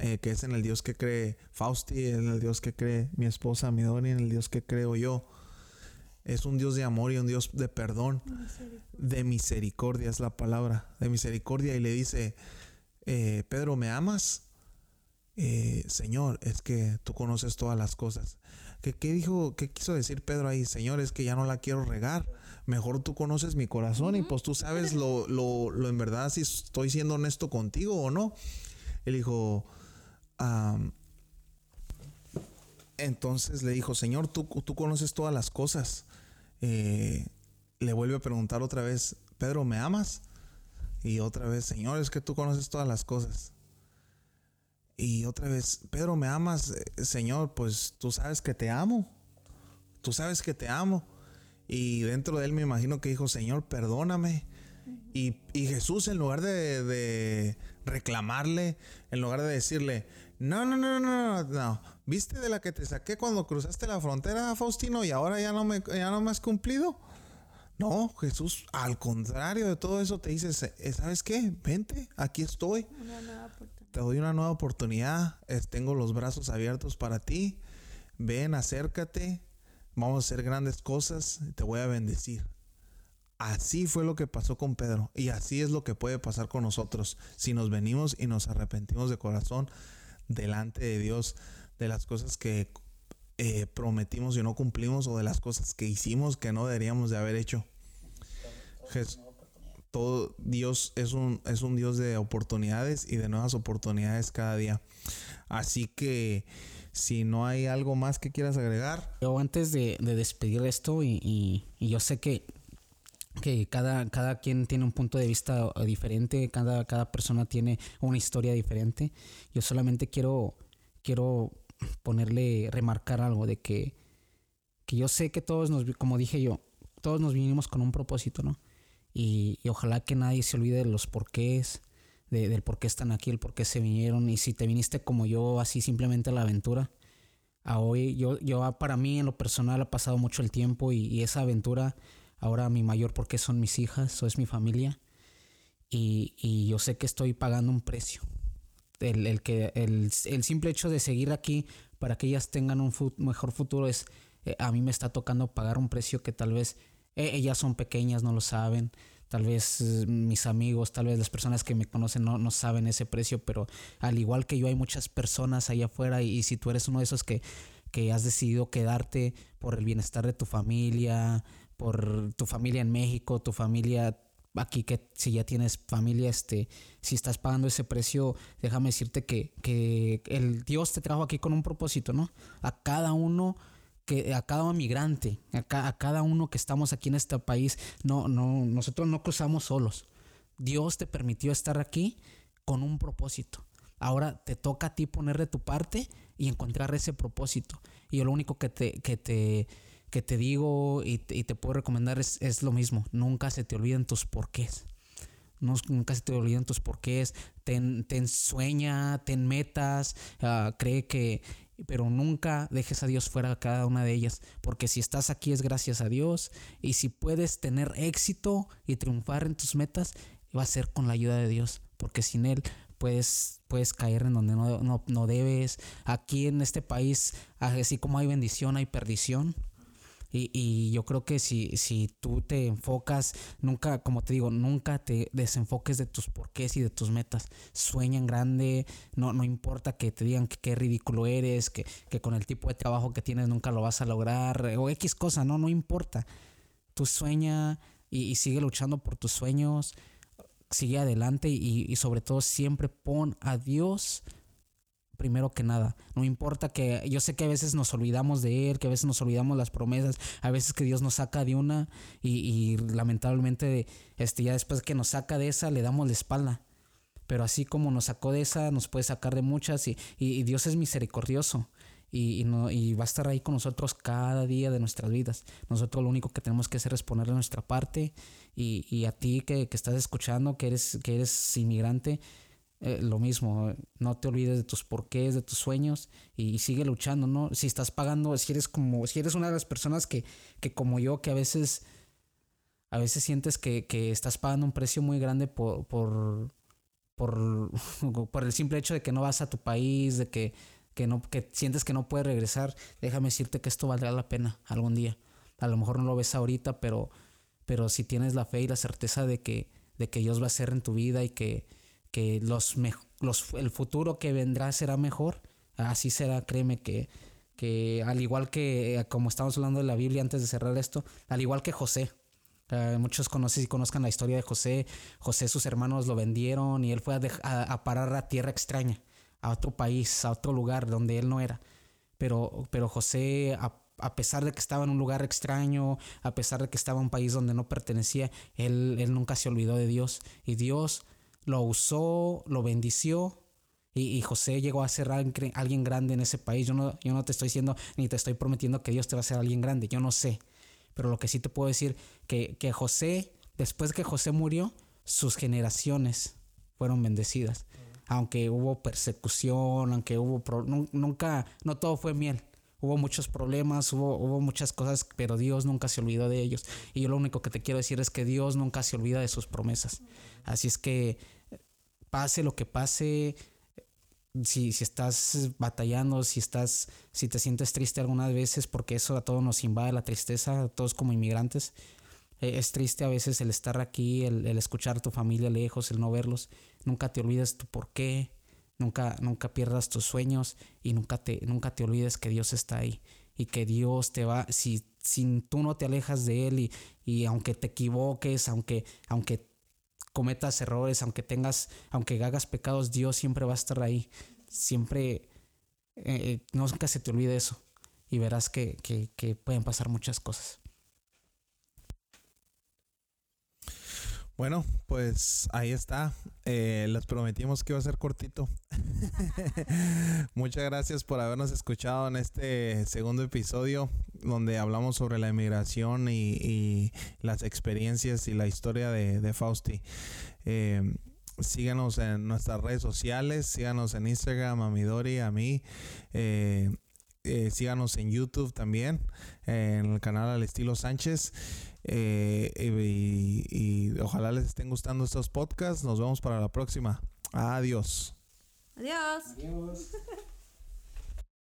eh, que es en el Dios que cree Fausti, en el Dios que cree mi esposa Midori, en el Dios que creo yo. Es un Dios de amor y un Dios de perdón, de misericordia es la palabra, de misericordia. Y le dice, eh, Pedro, ¿me amas? Eh, Señor, es que tú conoces todas las cosas. ¿Qué, ¿Qué, dijo, qué quiso decir Pedro ahí? Señor, es que ya no la quiero regar mejor tú conoces mi corazón y pues tú sabes lo, lo, lo, en verdad si estoy siendo honesto contigo o no. Él dijo, entonces le dijo, Señor, tú, tú conoces todas las cosas. Eh, le vuelve a preguntar otra vez, Pedro, ¿me amas? Y otra vez, Señor, es que tú conoces todas las cosas. Y otra vez, Pedro, ¿me amas? Eh, Señor, pues tú sabes que te amo. Tú sabes que te amo. Y dentro de él me imagino que dijo, Señor, perdóname. Y, Jesús, en lugar de, reclamarle, en lugar de decirle, no, no, no, no, no, ¿viste de la que te saqué cuando cruzaste la frontera, Faustino, y ahora ya no me, ya no me has cumplido? No, Jesús, al contrario de todo eso, te dice, ¿sabes qué? Vente, aquí estoy. Te doy una nueva oportunidad. Tengo los brazos abiertos para ti. Ven, acércate vamos a hacer grandes cosas, te voy a bendecir. Así fue lo que pasó con Pedro y así es lo que puede pasar con nosotros si nos venimos y nos arrepentimos de corazón delante de Dios de las cosas que eh, prometimos y no cumplimos o de las cosas que hicimos que no deberíamos de haber hecho. todo Dios es un, es un Dios de oportunidades y de nuevas oportunidades cada día. Así que si no hay algo más que quieras agregar. Yo antes de, despedir esto y, yo sé que, que cada, cada quien tiene un punto de vista diferente, cada, cada persona tiene una historia diferente. Yo solamente quiero, quiero ponerle, remarcar algo de que, que yo sé que todos nos, como dije yo, todos nos vinimos con un propósito, ¿no? Y, ojalá que nadie se olvide de los porqués, del por qué están aquí, el por qué se vinieron y si te viniste como yo, así simplemente a la aventura. A hoy, yo, yo para mí en lo personal ha pasado mucho el tiempo y, esa aventura, ahora mi mayor porque son mis hijas, o es mi familia. Y, y, yo sé que estoy pagando un precio. El, el que, el, el, simple hecho de seguir aquí para que ellas tengan un mejor futuro es, eh, a mí me está tocando pagar un precio que tal vez eh, ellas son pequeñas, no lo saben Tal vez eh, mis amigos, tal vez las personas que me conocen no, no, saben ese precio, pero al igual que yo hay muchas personas allá afuera y, si tú eres uno de esos que, que has decidido quedarte por el bienestar de tu familia, por tu familia en México, tu familia aquí que si ya tienes familia, este, si estás pagando ese precio, déjame decirte que, que el Dios te trajo aquí con un propósito, ¿no? A cada uno que a cada migrante, a, cada uno que estamos aquí en este país, no, no, nosotros no cruzamos solos. Dios te permitió estar aquí con un propósito. Ahora te toca a ti poner de tu parte y encontrar ese propósito. Y yo lo único que te, que te, que te digo y te, puedo recomendar es, es, lo mismo. Nunca se te olviden tus porqués. Nunca se te olviden tus porqués. Ten, ten sueña, ten metas. Uh, cree que pero nunca dejes a Dios fuera cada una de ellas, porque si estás aquí es gracias a Dios y si puedes tener éxito y triunfar en tus metas, va a ser con la ayuda de Dios, porque sin Él puedes, puedes caer en donde no, no, no debes. Aquí en este país, así como hay bendición, hay perdición. Y, y, yo creo que si, si tú te enfocas, nunca, como te digo, nunca te desenfoques de tus porqués y de tus metas. Sueña en grande, no, no importa que te digan que qué ridículo eres, que, que con el tipo de trabajo que tienes nunca lo vas a lograr, o X cosa, no, no importa. Tú sueña y, y sigue luchando por tus sueños, sigue adelante y, y sobre todo siempre pon a Dios primero que nada. No importa que yo sé que a veces nos olvidamos de Él, que a veces nos olvidamos las promesas, a veces que Dios nos saca de una y, y lamentablemente este, ya después que nos saca de esa le damos la espalda. Pero así como nos sacó de esa, nos puede sacar de muchas y, y Dios es misericordioso y, y va a estar ahí con nosotros cada día de nuestras vidas. Nosotros lo único que tenemos que hacer es ponerle nuestra parte y, y a ti que, que, estás escuchando, que eres, que eres inmigrante, eh, lo mismo, no te olvides de tus porqués, de tus sueños y, sigue luchando, ¿no? Si estás pagando, si eres como, si eres una de las personas que, que como yo, que a veces, a veces sientes que, que estás pagando un precio muy grande por, por, por, por el simple hecho de que no vas a tu país, de que que, no, que sientes que no puedes regresar, déjame decirte que esto valdrá la pena algún día. A lo mejor no lo ves ahorita, pero, pero si tienes la fe y la certeza de que, de que Dios va a ser en tu vida y que, que los, los, el futuro que vendrá será mejor, así será, créeme que, que al igual que, eh, como estamos hablando de la Biblia antes de cerrar esto, al igual que José, eh, muchos conocen y conozcan la historia de José. José, sus hermanos lo vendieron y él fue a, a parar a tierra extraña a otro país, a otro lugar donde él no era. Pero, pero José, a, pesar de que estaba en un lugar extraño, a pesar de que estaba en un país donde no pertenecía, él, él nunca se olvidó de Dios. Y Dios lo usó, lo bendició. Y, José llegó a ser alguien, grande en ese país. Yo no, yo no te estoy diciendo ni te estoy prometiendo que Dios te va a hacer alguien grande. Yo no sé. Pero lo que sí te puedo decir que, que José, después que José murió, sus generaciones fueron bendecidas aunque hubo persecución, aunque hubo... nunca, no todo fue miel. Hubo muchos problemas, hubo, hubo muchas cosas, pero Dios nunca se olvidó de ellos. Y yo lo único que te quiero decir es que Dios nunca se olvida de sus promesas. Así es que pase lo que pase, si, si, estás batallando, si estás, si te sientes triste algunas veces, porque eso a todos nos invade la tristeza, a todos como inmigrantes. Eh, es triste a veces el estar aquí, el, el, escuchar a tu familia lejos, el no verlos. Nunca te olvides tu por qué, nunca, nunca pierdas tus sueños y nunca te, nunca te olvides que Dios está ahí y que Dios te va, si, si tú no te alejas de Él y, y aunque te equivoques, aunque, aunque cometas errores, aunque tengas, aunque hagas pecados, Dios siempre va a estar ahí. Siempre, eh, nunca se te olvide eso y verás que, que, que pueden pasar muchas cosas. Bueno, pues ahí está. Eh, les prometimos que iba a ser cortito. Muchas gracias por habernos escuchado en este segundo episodio donde hablamos sobre la inmigración y, las experiencias y la historia de, Fausti. Eh, síganos en nuestras redes sociales, síganos en Instagram, a Midori, a mí. Eh, síganos en YouTube también, en el canal Al Estilo Sánchez. Eh, y, ojalá les estén gustando estos podcasts. Nos vemos para la próxima. Adiós. Adiós. Adiós.